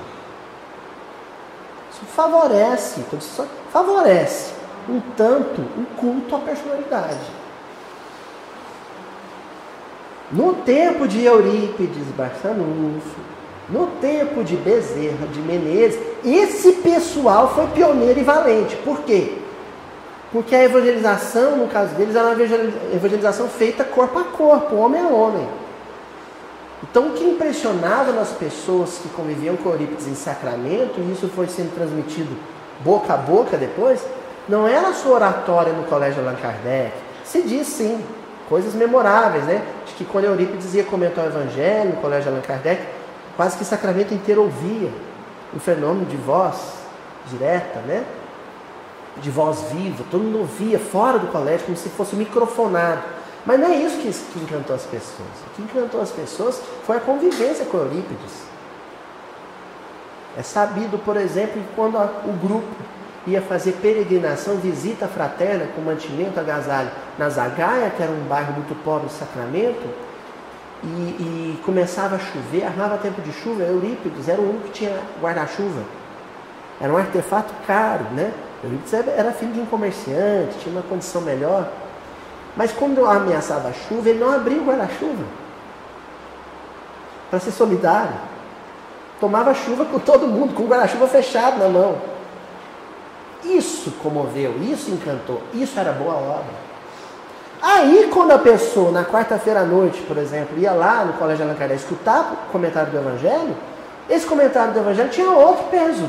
A: Isso favorece, isso favorece um tanto o culto à personalidade. No tempo de Eurípides Barçanufo, no tempo de Bezerra, de Menezes, esse pessoal foi pioneiro e valente. Por quê? Porque a evangelização, no caso deles, era uma evangelização feita corpo a corpo, homem a homem. Então, o que impressionava nas pessoas que conviviam com Eurípides em Sacramento, e isso foi sendo transmitido boca a boca depois, não era a sua oratória no colégio Allan Kardec. Se diz sim, coisas memoráveis, né? De que quando Eurípides ia comentar o Evangelho no colégio Allan Kardec, quase que Sacramento inteiro ouvia o fenômeno de voz direta, né? De voz viva, todo mundo ouvia fora do colégio, como se fosse microfonado. Mas não é isso que, que encantou as pessoas. O que encantou as pessoas foi a convivência com Eurípides. É sabido, por exemplo, que quando o grupo ia fazer peregrinação, visita fraterna com mantimento, agasalho, na Zagaia, que era um bairro muito pobre Sacramento, e, e, começava a chover, armava tempo de chuva, Eurípides era o único que tinha guarda-chuva. Era um artefato caro, né? Eurípides era filho de um comerciante, tinha uma condição melhor. Mas quando ameaçava a chuva, ele não abria o guarda-chuva para ser solidário. Tomava chuva com todo mundo, com o guarda-chuva fechado na mão. Isso comoveu, isso encantou, isso era boa obra. Aí, quando a pessoa, na quarta-feira à noite, por exemplo, ia lá no Colégio Allan Kardec escutar o comentário do Evangelho, esse comentário do Evangelho tinha outro peso.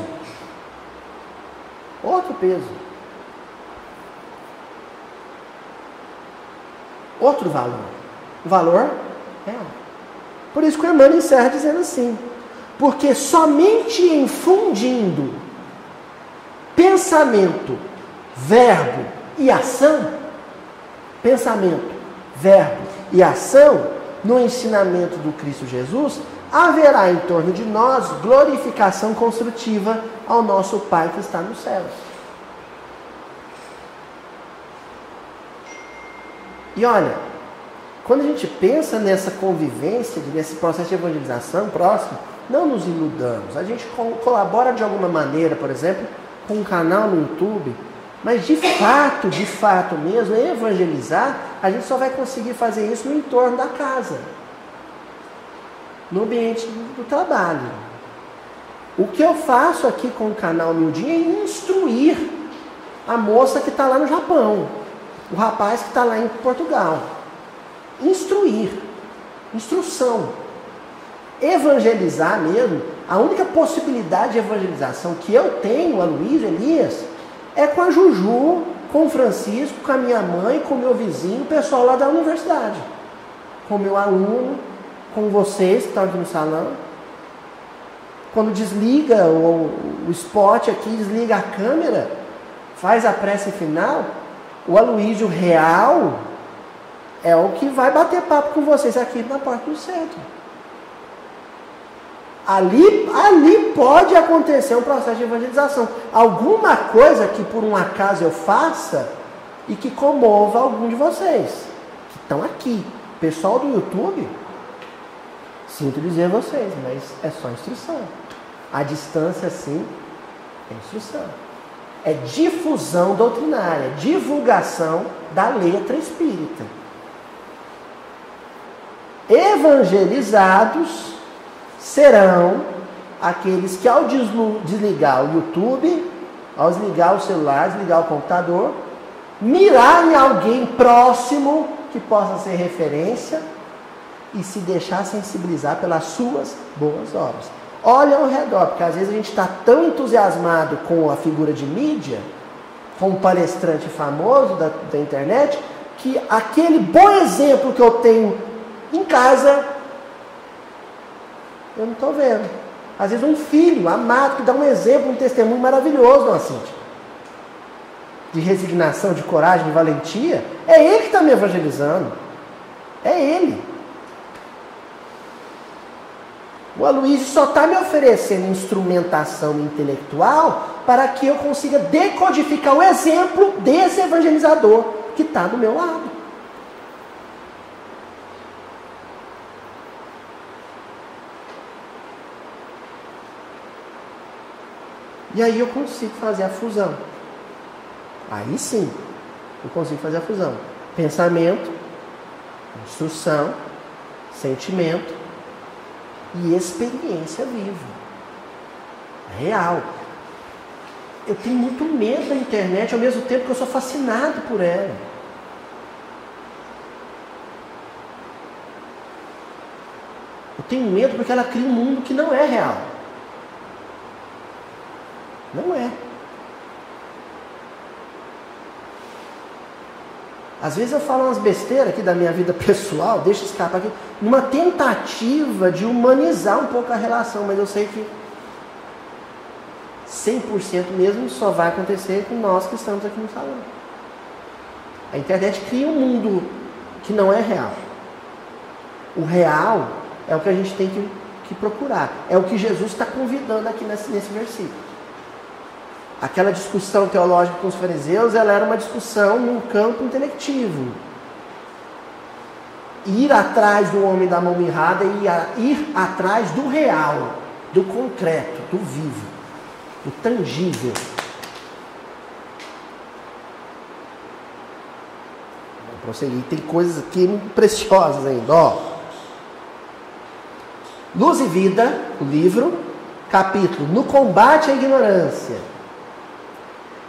A: Outro peso. Outro valor. Valor é. Por isso que o Emmanuel encerra dizendo assim: porque somente infundindo pensamento, verbo e ação, pensamento, verbo e ação, no ensinamento do Cristo Jesus, haverá em torno de nós glorificação construtiva ao nosso Pai que está nos céus. E olha, quando a gente pensa nessa convivência, nesse processo de evangelização próximo, não nos iludamos. A gente colabora de alguma maneira, por exemplo, com um canal no YouTube Mas de fato, de fato mesmo, evangelizar, a gente só vai conseguir fazer isso no entorno da casa, no ambiente do trabalho. O que eu faço aqui com o canal Mildinho é instruir a moça que está lá no Japão, o rapaz que está lá em Portugal. Instruir. Instrução. Evangelizar mesmo, a única possibilidade de evangelização que eu tenho, a Luiz Elias, é com a Juju, com o Francisco, com a minha mãe, com o meu vizinho, o pessoal lá da universidade. Com o meu aluno, com vocês que estão aqui no salão. Quando desliga o, o spot aqui, desliga a câmera, faz a prece final, o Aloísio real é o que vai bater papo com vocês aqui na porta do centro. Ali, ali pode acontecer um processo de evangelização. Alguma coisa que por um acaso eu faça e que comova algum de vocês que estão aqui. Pessoal do YouTube, sinto dizer a vocês, mas é só instrução. A distância, sim, é instrução. É difusão doutrinária, divulgação da letra espírita. Evangelizados serão aqueles que ao desligar o YouTube, ao desligar o celular, desligar o computador, mirarem alguém próximo que possa ser referência e se deixar sensibilizar pelas suas boas obras. Olha ao redor, porque às vezes a gente está tão entusiasmado com a figura de mídia, com um palestrante famoso da, da internet, que aquele bom exemplo que eu tenho em casa eu não estou vendo. Às vezes um filho amado que dá um exemplo, um testemunho maravilhoso, dona Cíntia. De resignação, de coragem, de valentia. É ele que está me evangelizando. É ele. O Aloysio só está me oferecendo instrumentação intelectual para que eu consiga decodificar o exemplo desse evangelizador que está do meu lado. E aí eu consigo fazer a fusão. Aí sim, eu consigo fazer a fusão. Pensamento, instrução, sentimento e experiência viva. Real. Eu tenho muito medo da internet ao mesmo tempo que eu sou fascinado por ela. Eu tenho medo porque ela cria um mundo que não é real. Não é. Às vezes eu falo umas besteiras aqui da minha vida pessoal, deixa escapar aqui, numa tentativa de humanizar um pouco a relação, mas eu sei que 100% mesmo só vai acontecer com nós que estamos aqui no salão. A internet cria um mundo que não é real. O real é o que a gente tem que, que procurar. É o que Jesus está convidando aqui nesse, nesse versículo. Aquela discussão teológica com os fariseus, ela era uma discussão num campo intelectivo. Ir atrás do homem da mão mirrada e ir atrás do real, do concreto, do vivo, do tangível. Vamos prosseguir. Tem coisas aqui preciosas ainda. Ó. Luz e Vida, o livro, capítulo No Combate à Ignorância.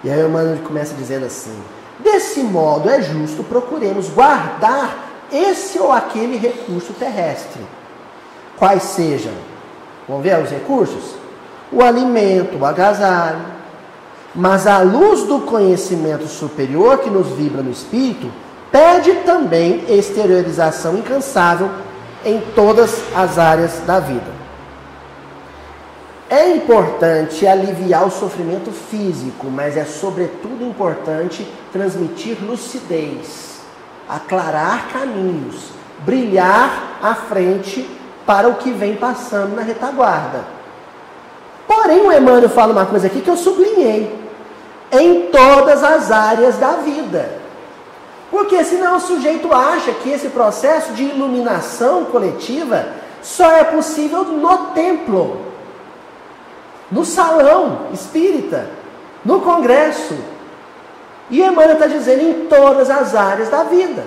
A: E aí o Emmanuel começa dizendo assim: Desse modo é justo procuremos guardar esse ou aquele recurso terrestre. Quais sejam? Vamos ver os recursos? O alimento, o agasalho. Mas a luz do conhecimento superior que nos vibra no espírito pede também exteriorização incansável em todas as áreas da vida. É importante aliviar o sofrimento físico, mas é sobretudo importante transmitir lucidez, aclarar caminhos, brilhar à frente para o que vem passando na retaguarda. Porém, o Emmanuel fala uma coisa aqui que eu sublinhei: em todas as áreas da vida. Porque senão o sujeito acha que esse processo de iluminação coletiva só é possível no templo no salão espírita, no congresso. E Emmanuel está dizendo em todas as áreas da vida.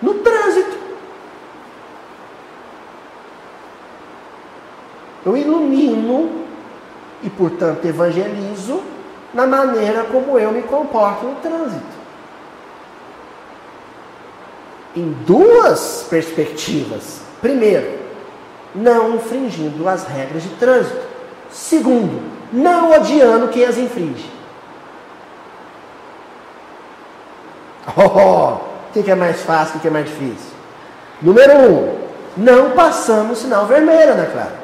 A: No trânsito. Eu ilumino e, portanto, evangelizo na maneira como eu me comporto no trânsito. Em duas perspectivas. Primeiro, não infringindo as regras de trânsito. Segundo, não odiando quem as infringe. Oh, o que é mais fácil, o que é mais difícil? Número um, não passamos sinal vermelho, né, Clara?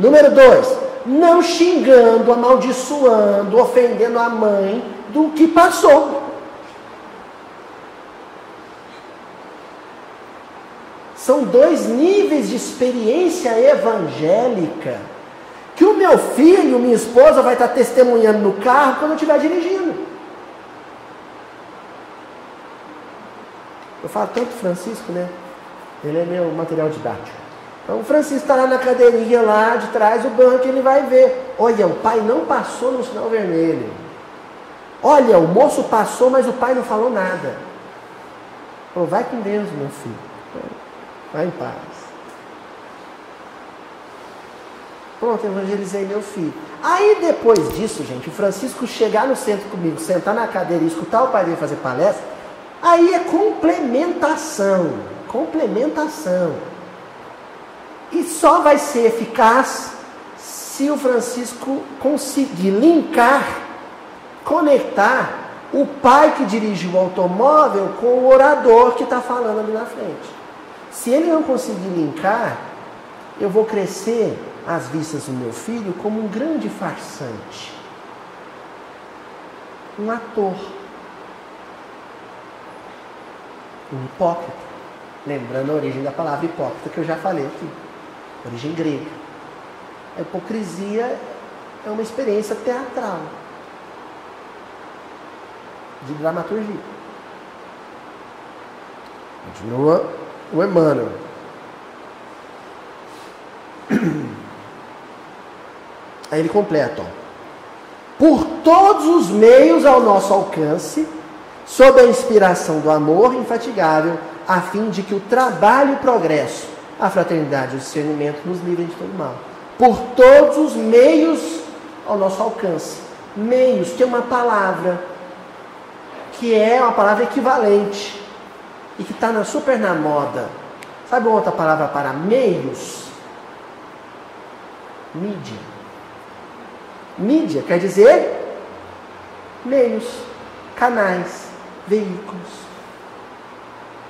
A: Número dois, não xingando, amaldiçoando, ofendendo a mãe do que passou. São dois níveis de experiência evangélica que o meu filho, minha esposa, vai estar testemunhando no carro quando eu estiver dirigindo. Eu falo tanto Francisco, né? Ele é meu material didático. Então o Francisco está lá na cadeirinha lá de trás do banco, ele vai ver. Olha, o pai não passou no sinal vermelho. Olha, o moço passou, mas o pai não falou nada. Falou, vai com Deus, meu filho. Vai em paz. Pronto, evangelizei meu filho. Aí depois disso, gente, o Francisco chegar no centro comigo, sentar na cadeira e escutar o pai dele fazer palestra, aí é complementação. Complementação. E só vai ser eficaz se o Francisco conseguir linkar, conectar o pai que dirige o automóvel com o orador que está falando ali na frente. Se ele não conseguir linkar, eu vou crescer às vistas do meu filho como um grande farsante, um ator, um hipócrita. Lembrando a origem da palavra hipócrita que eu já falei aqui, origem grega. A hipocrisia é uma experiência teatral, de dramaturgia. Continua o Emmanuel. Aí ele completa, ó. Por todos os meios ao nosso alcance, sob a inspiração do amor infatigável, a fim de que o trabalho e o progresso, a fraternidade e o discernimento nos livrem de todo mal. Por todos os meios ao nosso alcance. Meios, é uma palavra que é uma palavra equivalente e que está super na moda. Sabe uma outra palavra para meios? Mídia. Mídia quer dizer meios, canais, veículos.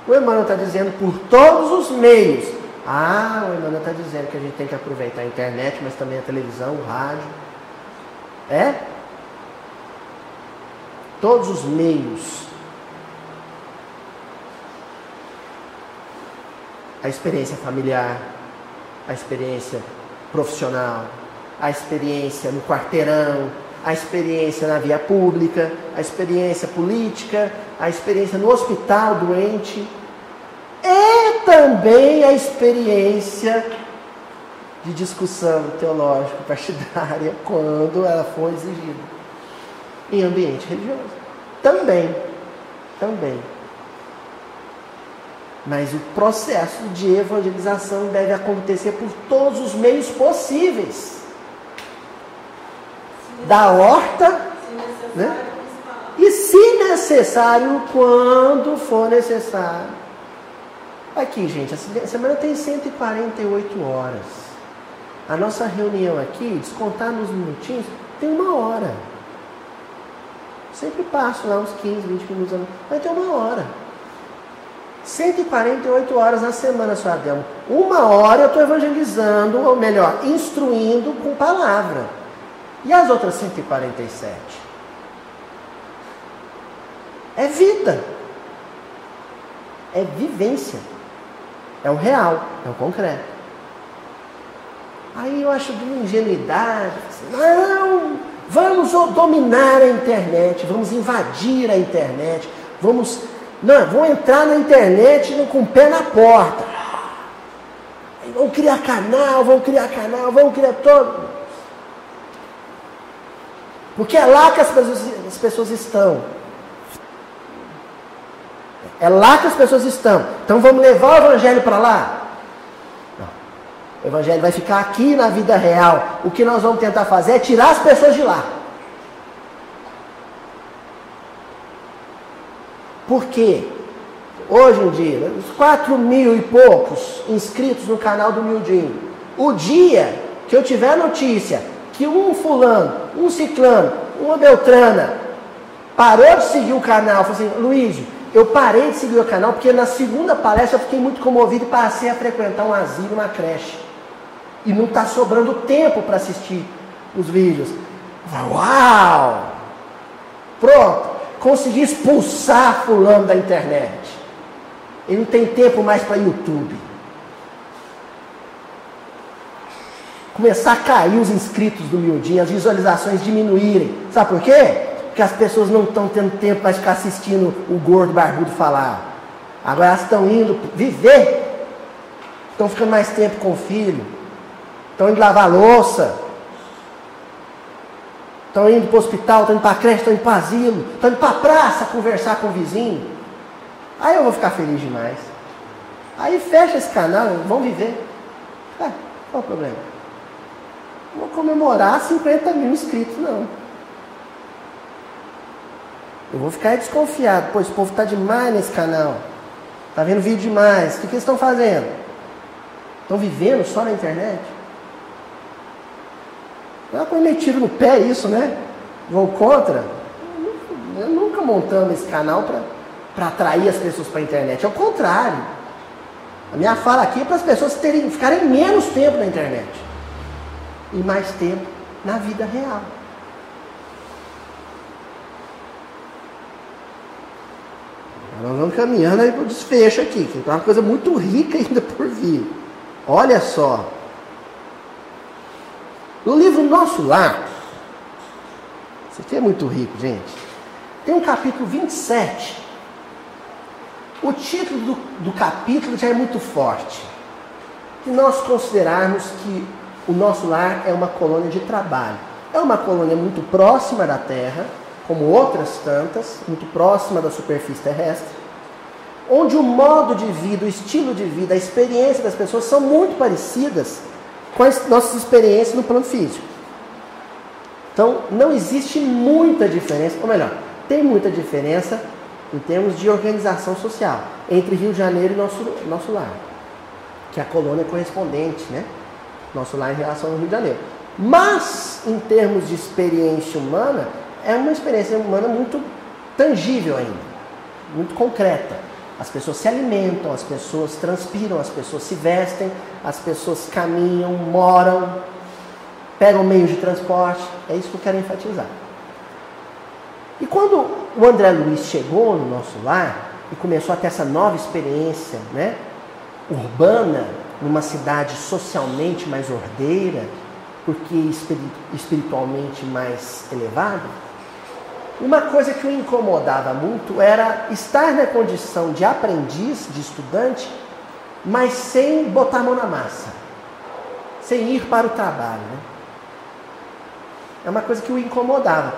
A: O Emmanuel está dizendo por todos os meios. Ah, o Emmanuel está dizendo que a gente tem que aproveitar a internet, mas também a televisão, o rádio. É? Todos os meios a experiência familiar, a experiência profissional, a experiência no quarteirão, a experiência na via pública, a experiência política, a experiência no hospital doente e também a experiência de discussão teológica partidária quando ela for exigida em ambiente religioso. Também, também. Mas o processo de evangelização deve acontecer por todos os meios possíveis. Da horta, né? E se necessário, quando for necessário. Aqui, gente, a semana tem 148 horas. A nossa reunião aqui, descontar nos minutinhos, tem uma hora. Sempre passo lá uns 15, 20 minutos, vai ter uma hora. 148 horas na semana, senhora Adelmo. Uma hora eu estou evangelizando, ou melhor, instruindo com palavra. E as outras 147? É vida. É vivência. É o real, é o concreto. Aí eu acho de uma ingenuidade. Assim, não, vamos dominar a internet, vamos invadir a internet, vamos não, vão entrar na internet com o pé na porta. Vão criar canal, vão criar canal, vão criar todo. Porque é lá que as pessoas, as pessoas estão. É lá que as pessoas estão. Então vamos levar o evangelho para lá? Não. O evangelho vai ficar aqui na vida real. O que nós vamos tentar fazer é tirar as pessoas de lá. Por quê? Hoje em dia, os 4 mil e poucos inscritos no canal do Mildinho. O dia que eu tiver notícia que um fulano, um ciclano, uma beltrana parou de seguir o canal, falou assim, Luiz, eu parei de seguir o canal porque na segunda palestra eu fiquei muito comovido e passei a frequentar um asilo, uma creche. E não está sobrando tempo para assistir os vídeos. Uau! Pronto, consegui expulsar fulano da internet. Ele não tem tempo mais para YouTube. Começar a cair os inscritos do miudinho, as visualizações diminuírem. Sabe por quê? Porque as pessoas não estão tendo tempo para ficar assistindo o gordo barbudo falar. Agora elas estão indo viver. Estão ficando mais tempo com o filho. Estão indo lavar louça. Estão indo para o hospital, estão indo para a creche, estão indo para o asilo, estão indo para a praça conversar com o vizinho. Aí eu vou ficar feliz demais. Aí fecha esse canal, vão viver. Ah, qual o problema? Não vou comemorar 50 mil inscritos, não. Eu vou ficar desconfiado. Pô, esse povo está demais nesse canal. Está vendo vídeo demais. O que, que eles estão fazendo? Estão vivendo só na internet? É uma coisa meio no pé isso, né? Vou contra. Eu nunca montamos esse canal para atrair as pessoas para a internet. É o contrário. A minha fala aqui é para as pessoas terem, ficarem menos tempo na internet e mais tempo na vida real. Nós vamos caminhando aí para o desfecho aqui, que é uma coisa muito rica ainda por vir. Olha só. No livro Nosso Lar, isso aqui é muito rico, gente. Tem um capítulo 27 o título do, do capítulo já é muito forte. Se nós considerarmos que o nosso lar é uma colônia de trabalho, é uma colônia muito próxima da Terra, como outras tantas, muito próxima da superfície terrestre, onde o modo de vida, o estilo de vida, a experiência das pessoas são muito parecidas com as nossas experiências no plano físico. Então, não existe muita diferença, ou melhor, tem muita diferença em termos de organização social entre Rio de Janeiro e nosso, nosso lar, que é a colônia correspondente, né? Nosso lar em relação ao Rio de Janeiro. Mas, em termos de experiência humana, é uma experiência humana muito tangível ainda, muito concreta. As pessoas se alimentam, as pessoas transpiram, as pessoas se vestem, as pessoas caminham, moram, pegam meios de transporte. É isso que eu quero enfatizar. E quando o André Luiz chegou no nosso lar e começou a ter essa nova experiência né, urbana, numa cidade socialmente mais ordeira, porque espiritualmente mais elevada, uma coisa que o incomodava muito era estar na condição de aprendiz, de estudante, mas sem botar a mão na massa, sem ir para o trabalho. Né? É uma coisa que o incomodava.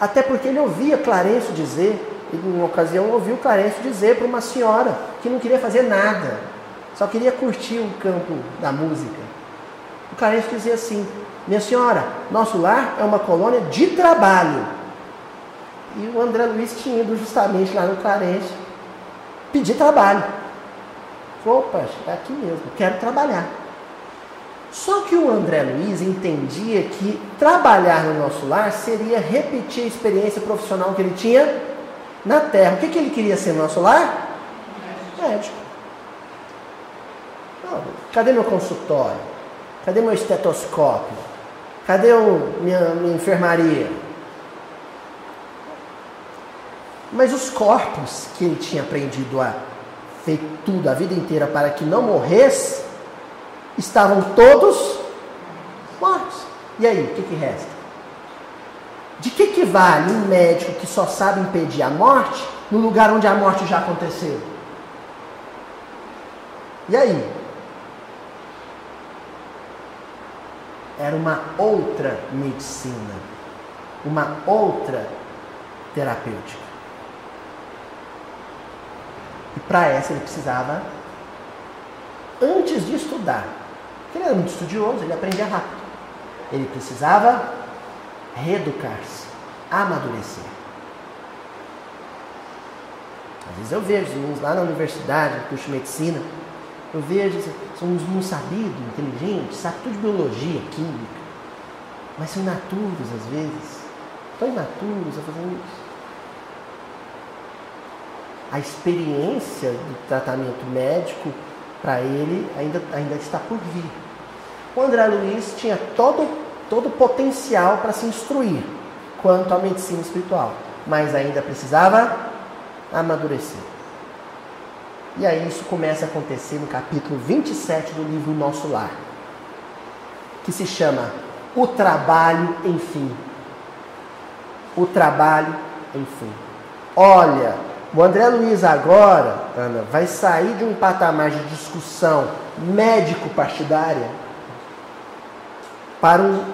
A: Até porque ele ouvia Clarencio dizer, em uma ocasião ouviu Clarencio dizer para uma senhora que não queria fazer nada, só queria curtir o campo da música. O Clarencio dizia assim: Minha senhora, nosso lar é uma colônia de trabalho. E o André Luiz tinha ido justamente lá no Clarencio pedir trabalho. Opa, é aqui mesmo, quero trabalhar. Só que o André Luiz entendia que trabalhar no nosso lar seria repetir a experiência profissional que ele tinha na Terra. O que, que ele queria ser no nosso lar? Médico. Cadê meu consultório? Cadê meu estetoscópio? Cadê o, minha, minha enfermaria? Mas os corpos que ele tinha aprendido a feito tudo a vida inteira para que não morresse, estavam todos mortos. E aí, o que, que resta? De que, que vale um médico que só sabe impedir a morte no lugar onde a morte já aconteceu? E aí? Era uma outra medicina, uma outra terapêutica. E para essa ele precisava, antes de estudar, porque ele era muito estudioso, ele aprendia rápido. Ele precisava reeducar-se, amadurecer. Às vezes eu vejo uns lá na universidade, no curso de medicina, eu vejo, são uns não sabidos, inteligentes, sabem tudo de biologia, química, mas são imaturos às vezes. Estão imaturos a fazer isso. A experiência do tratamento médico para ele ainda, ainda está por vir. O André Luiz tinha todo, todo o potencial para se instruir quanto à medicina espiritual, mas ainda precisava amadurecer. E aí isso começa a acontecer no capítulo 27 do livro Nosso Lar, que se chama O Trabalho, enfim. O Trabalho, enfim. Olha, o André Luiz agora, Ana, vai sair de um patamar de discussão médico-partidária para um,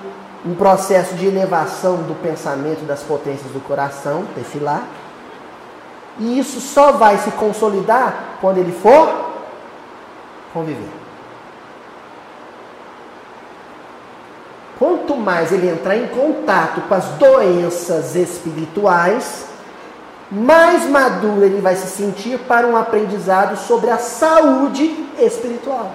A: um processo de elevação do pensamento das potências do coração, desfilar. E isso só vai se consolidar quando ele for conviver. Quanto mais ele entrar em contato com as doenças espirituais, mais maduro ele vai se sentir para um aprendizado sobre a saúde espiritual.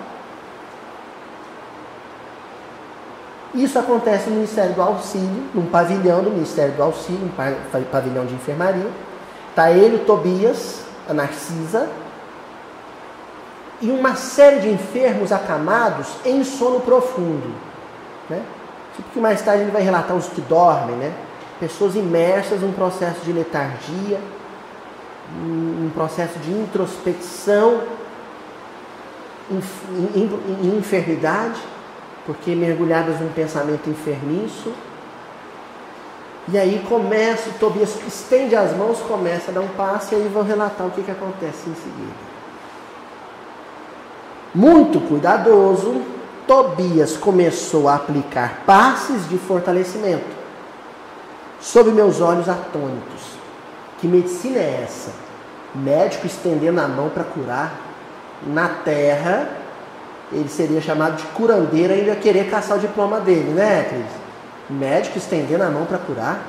A: Isso acontece no Ministério do Auxílio, num pavilhão do Ministério do Auxílio, um pavilhão de enfermaria. Está ele, o Tobias, a Narcisa, e uma série de enfermos acamados em sono profundo. Né? Tipo que mais tarde ele vai relatar os que dormem, né? pessoas imersas num processo de letargia, um processo de introspecção, em enfermidade, porque mergulhadas num pensamento enfermiço. E aí começa, Tobias estende as mãos, começa a dar um passo e aí vou relatar o que, que acontece em seguida. Muito cuidadoso, Tobias começou a aplicar passes de fortalecimento sob meus olhos atônitos. Que medicina é essa? Médico estendendo a mão para curar. Na terra, ele seria chamado de curandeiro ia querer caçar o diploma dele, né, Cris? Médico estendendo a mão para curar.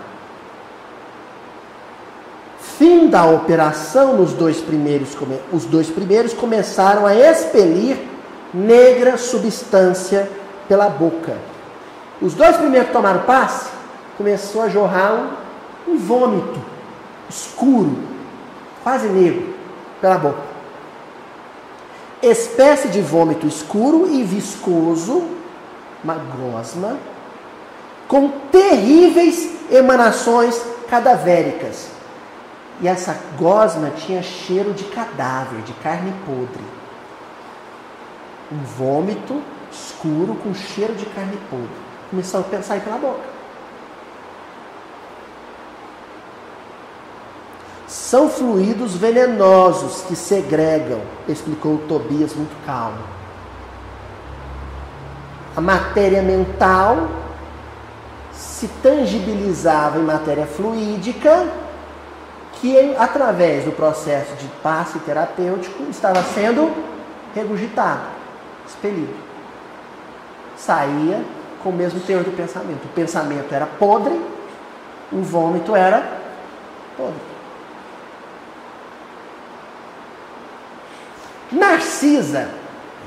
A: Fim da operação, nos dois primeiros, os dois primeiros começaram a expelir negra substância pela boca. Os dois primeiros tomaram passe, começou a jorrar um, um vômito escuro, quase negro, pela boca. Espécie de vômito escuro e viscoso, uma gosma, com terríveis emanações cadavéricas. E essa gosma tinha cheiro de cadáver, de carne podre. Um vômito escuro com cheiro de carne podre. Começou a sair pela boca. São fluidos venenosos que segregam, explicou Tobias muito calmo. A matéria mental se tangibilizava em matéria fluídica, que através do processo de passe terapêutico estava sendo regurgitado, expelido. Saía com o mesmo teor do pensamento. O pensamento era podre, o vômito era podre. Narcisa,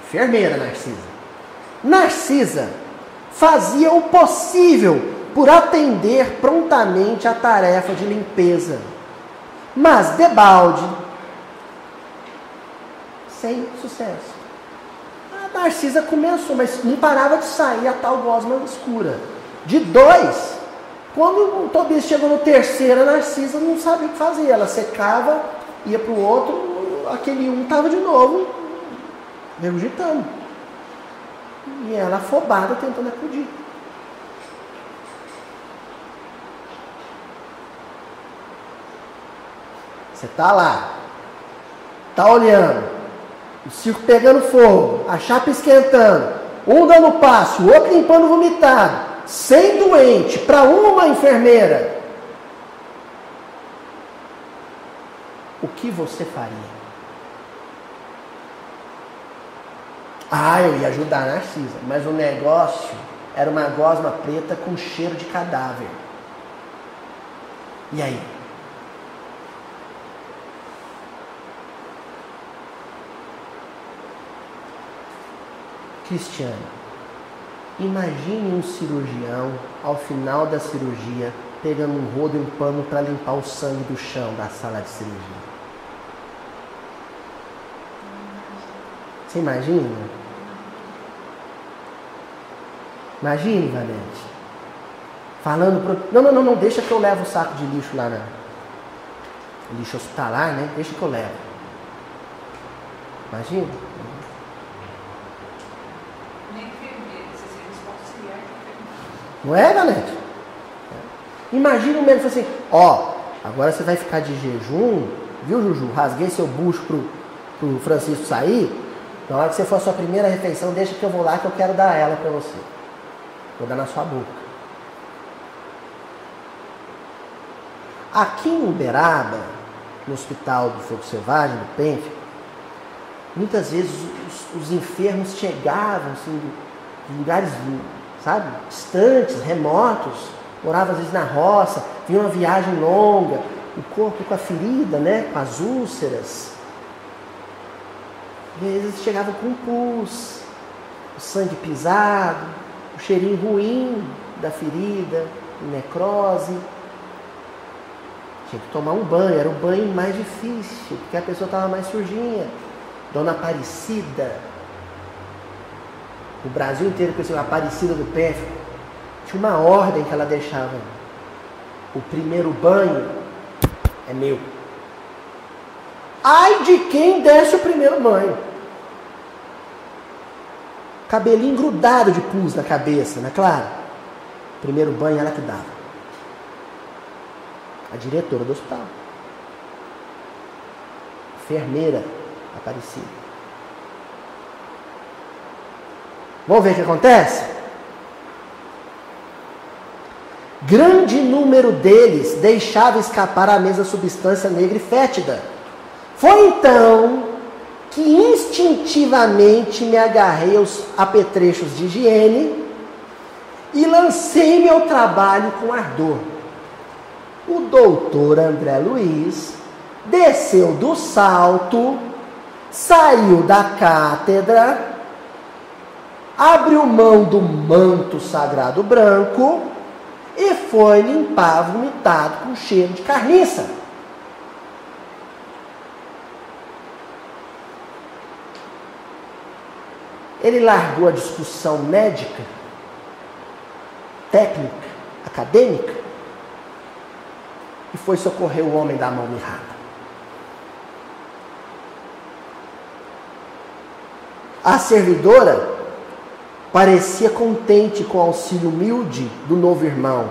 A: enfermeira Narcisa, Narcisa fazia o possível por atender prontamente a tarefa de limpeza, mas debalde, sem sucesso. A Narcisa começou, mas não parava de sair a tal gosma escura. De dois, quando o Tobias chegou no terceiro, a Narcisa não sabia o que fazer. Ela secava, ia para o outro, aquele um estava de novo regurgitando. E ela afobada tentando acudir. Você está lá, está olhando, o circo pegando fogo, a chapa esquentando, um dando passo, o outro limpando vomitado, sem doente, para uma enfermeira. O que você faria? Ah, eu ia ajudar a Narcisa, mas o negócio era uma gosma preta com cheiro de cadáver. E aí? Cristiano, imagine um cirurgião ao final da cirurgia pegando um rodo e um pano para limpar o sangue do chão da sala de cirurgia. Você imagina? Imagine, Valente. Falando pro... Não, não, não, não, deixa que eu levo o saco de lixo lá na. Lixo hospitalar, né? Deixa que eu levo. Imagina? Não é, Valente? Imagina o médico assim, ó, agora você vai ficar de jejum, viu, Juju? Rasguei seu bucho pro, pro Francisco sair. Na hora que você for a sua primeira refeição, deixa que eu vou lá que eu quero dar ela para você. Vou dar na sua boca. Aqui em Uberaba, no Hospital do Fogo Selvagem, do PENF, muitas vezes os, os enfermos chegavam assim, de lugares, sabe, distantes, remotos, moravam às vezes na roça, vinham uma viagem longa, o corpo com a ferida, né, com as úlceras, às vezes chegava com pus, o sangue pisado, o cheirinho ruim da ferida, necrose. Tinha que tomar um banho, era o banho mais difícil, porque a pessoa estava mais surginha. Dona Aparecida, o Brasil inteiro conhecia a Aparecida do Pé. Tinha uma ordem que ela deixava. O primeiro banho é meu. Ai de quem desce o primeiro banho. Cabelinho grudado de pus na cabeça, não é claro? Primeiro banho ela que dava. A diretora do hospital. Enfermeira Aparecida. Vamos ver o que acontece? Grande número deles deixava escapar a mesma substância negra e fétida foi então que instintivamente me agarrei aos apetrechos de higiene e lancei meu trabalho com ardor. O doutor André Luiz desceu do salto, saiu da cátedra, abriu mão do manto sagrado branco e foi limpar vomitado com cheiro de carniça. Ele largou a discussão médica, técnica, acadêmica, e foi socorrer o homem da mão mirrada. A servidora parecia contente com o auxílio humilde do novo irmão,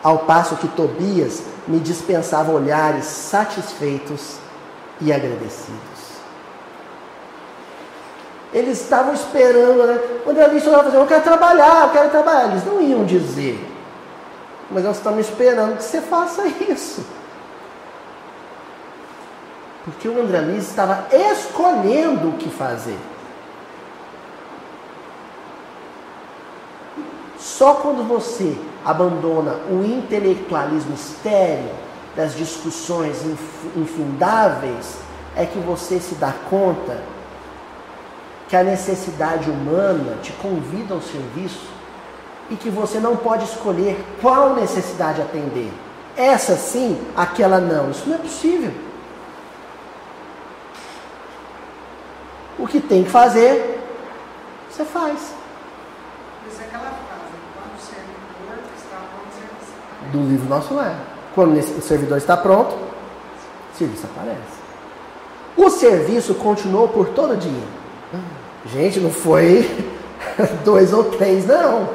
A: ao passo que Tobias me dispensava olhares satisfeitos e agradecidos. Eles estavam esperando, né? Quando lista estava fazendo, eu quero trabalhar, eu quero trabalhar. Eles não iam dizer. Mas nós estamos esperando que você faça isso. Porque o André Luiz estava escolhendo o que fazer. Só quando você abandona o intelectualismo estéreo das discussões infundáveis é que você se dá conta que a necessidade humana te convida ao serviço e que você não pode escolher qual necessidade atender. Essa sim, aquela não. Isso não é possível. O que tem que fazer, você faz.
B: Mas é aquela frase, quando o servidor está pronto,
A: Do livro Nosso Lar. Quando o servidor está pronto, o serviço aparece. O serviço continuou por todo o dia. Gente, não foi dois ou três, não.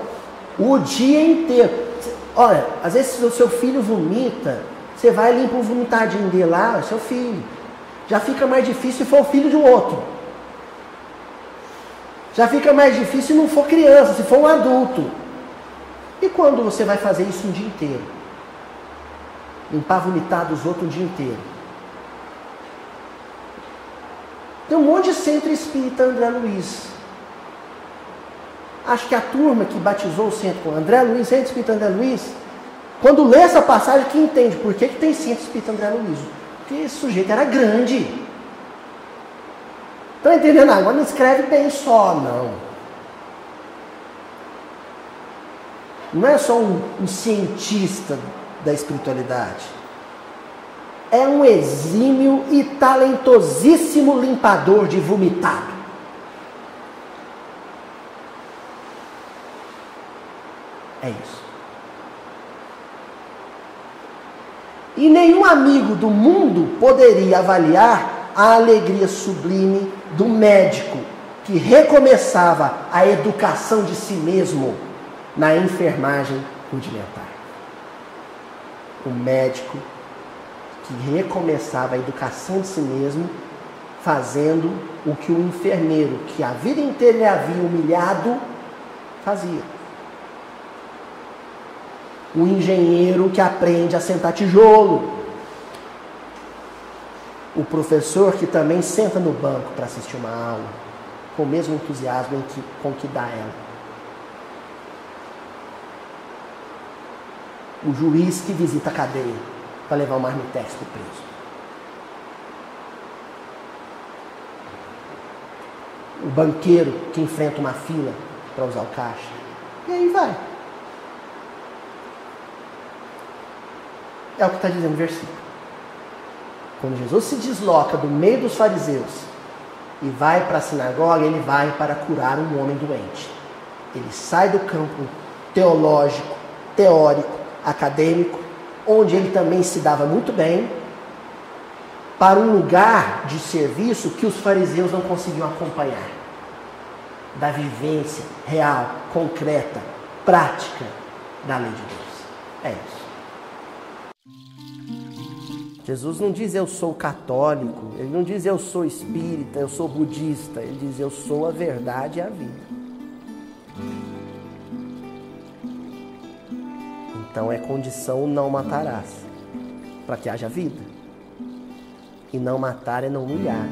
A: O dia inteiro. Olha, às vezes o seu filho vomita, você vai e limpa o vomitadinho dele lá, é seu filho. Já fica mais difícil se for o filho de um outro. Já fica mais difícil se não for criança, se for um adulto. E quando você vai fazer isso um dia inteiro? Limpar vomitar dos outros um dia inteiro. Tem um monte de centro espírita André Luiz. Acho que a turma que batizou o centro com André Luiz, Centro Espírito André Luiz, quando lê essa passagem, que entende por que, que tem Centro Espírito André Luiz. Porque esse sujeito era grande. Estão entendendo? Agora não escreve bem só, não. Não é só um, um cientista da espiritualidade. É um exímio e talentosíssimo limpador de vomitado. É isso. E nenhum amigo do mundo poderia avaliar a alegria sublime do médico que recomeçava a educação de si mesmo na enfermagem rudimentar. O médico que recomeçava a educação de si mesmo fazendo o que o enfermeiro, que a vida inteira lhe havia humilhado, fazia o engenheiro que aprende a sentar tijolo, o professor que também senta no banco para assistir uma aula, com o mesmo entusiasmo que, com que dá ela. O juiz que visita a cadeia para levar o marmitex o preso. O banqueiro que enfrenta uma fila para usar o caixa. E aí vai. É o que está dizendo o versículo. Quando Jesus se desloca do meio dos fariseus e vai para a sinagoga, ele vai para curar um homem doente. Ele sai do campo teológico, teórico, acadêmico, onde ele também se dava muito bem, para um lugar de serviço que os fariseus não conseguiam acompanhar. Da vivência real, concreta, prática da lei de Deus. É isso. Jesus não diz eu sou católico, ele não diz eu sou espírita, eu sou budista, ele diz eu sou a verdade e a vida. Então é condição não matarás, para que haja vida. E não matar é não humilhar.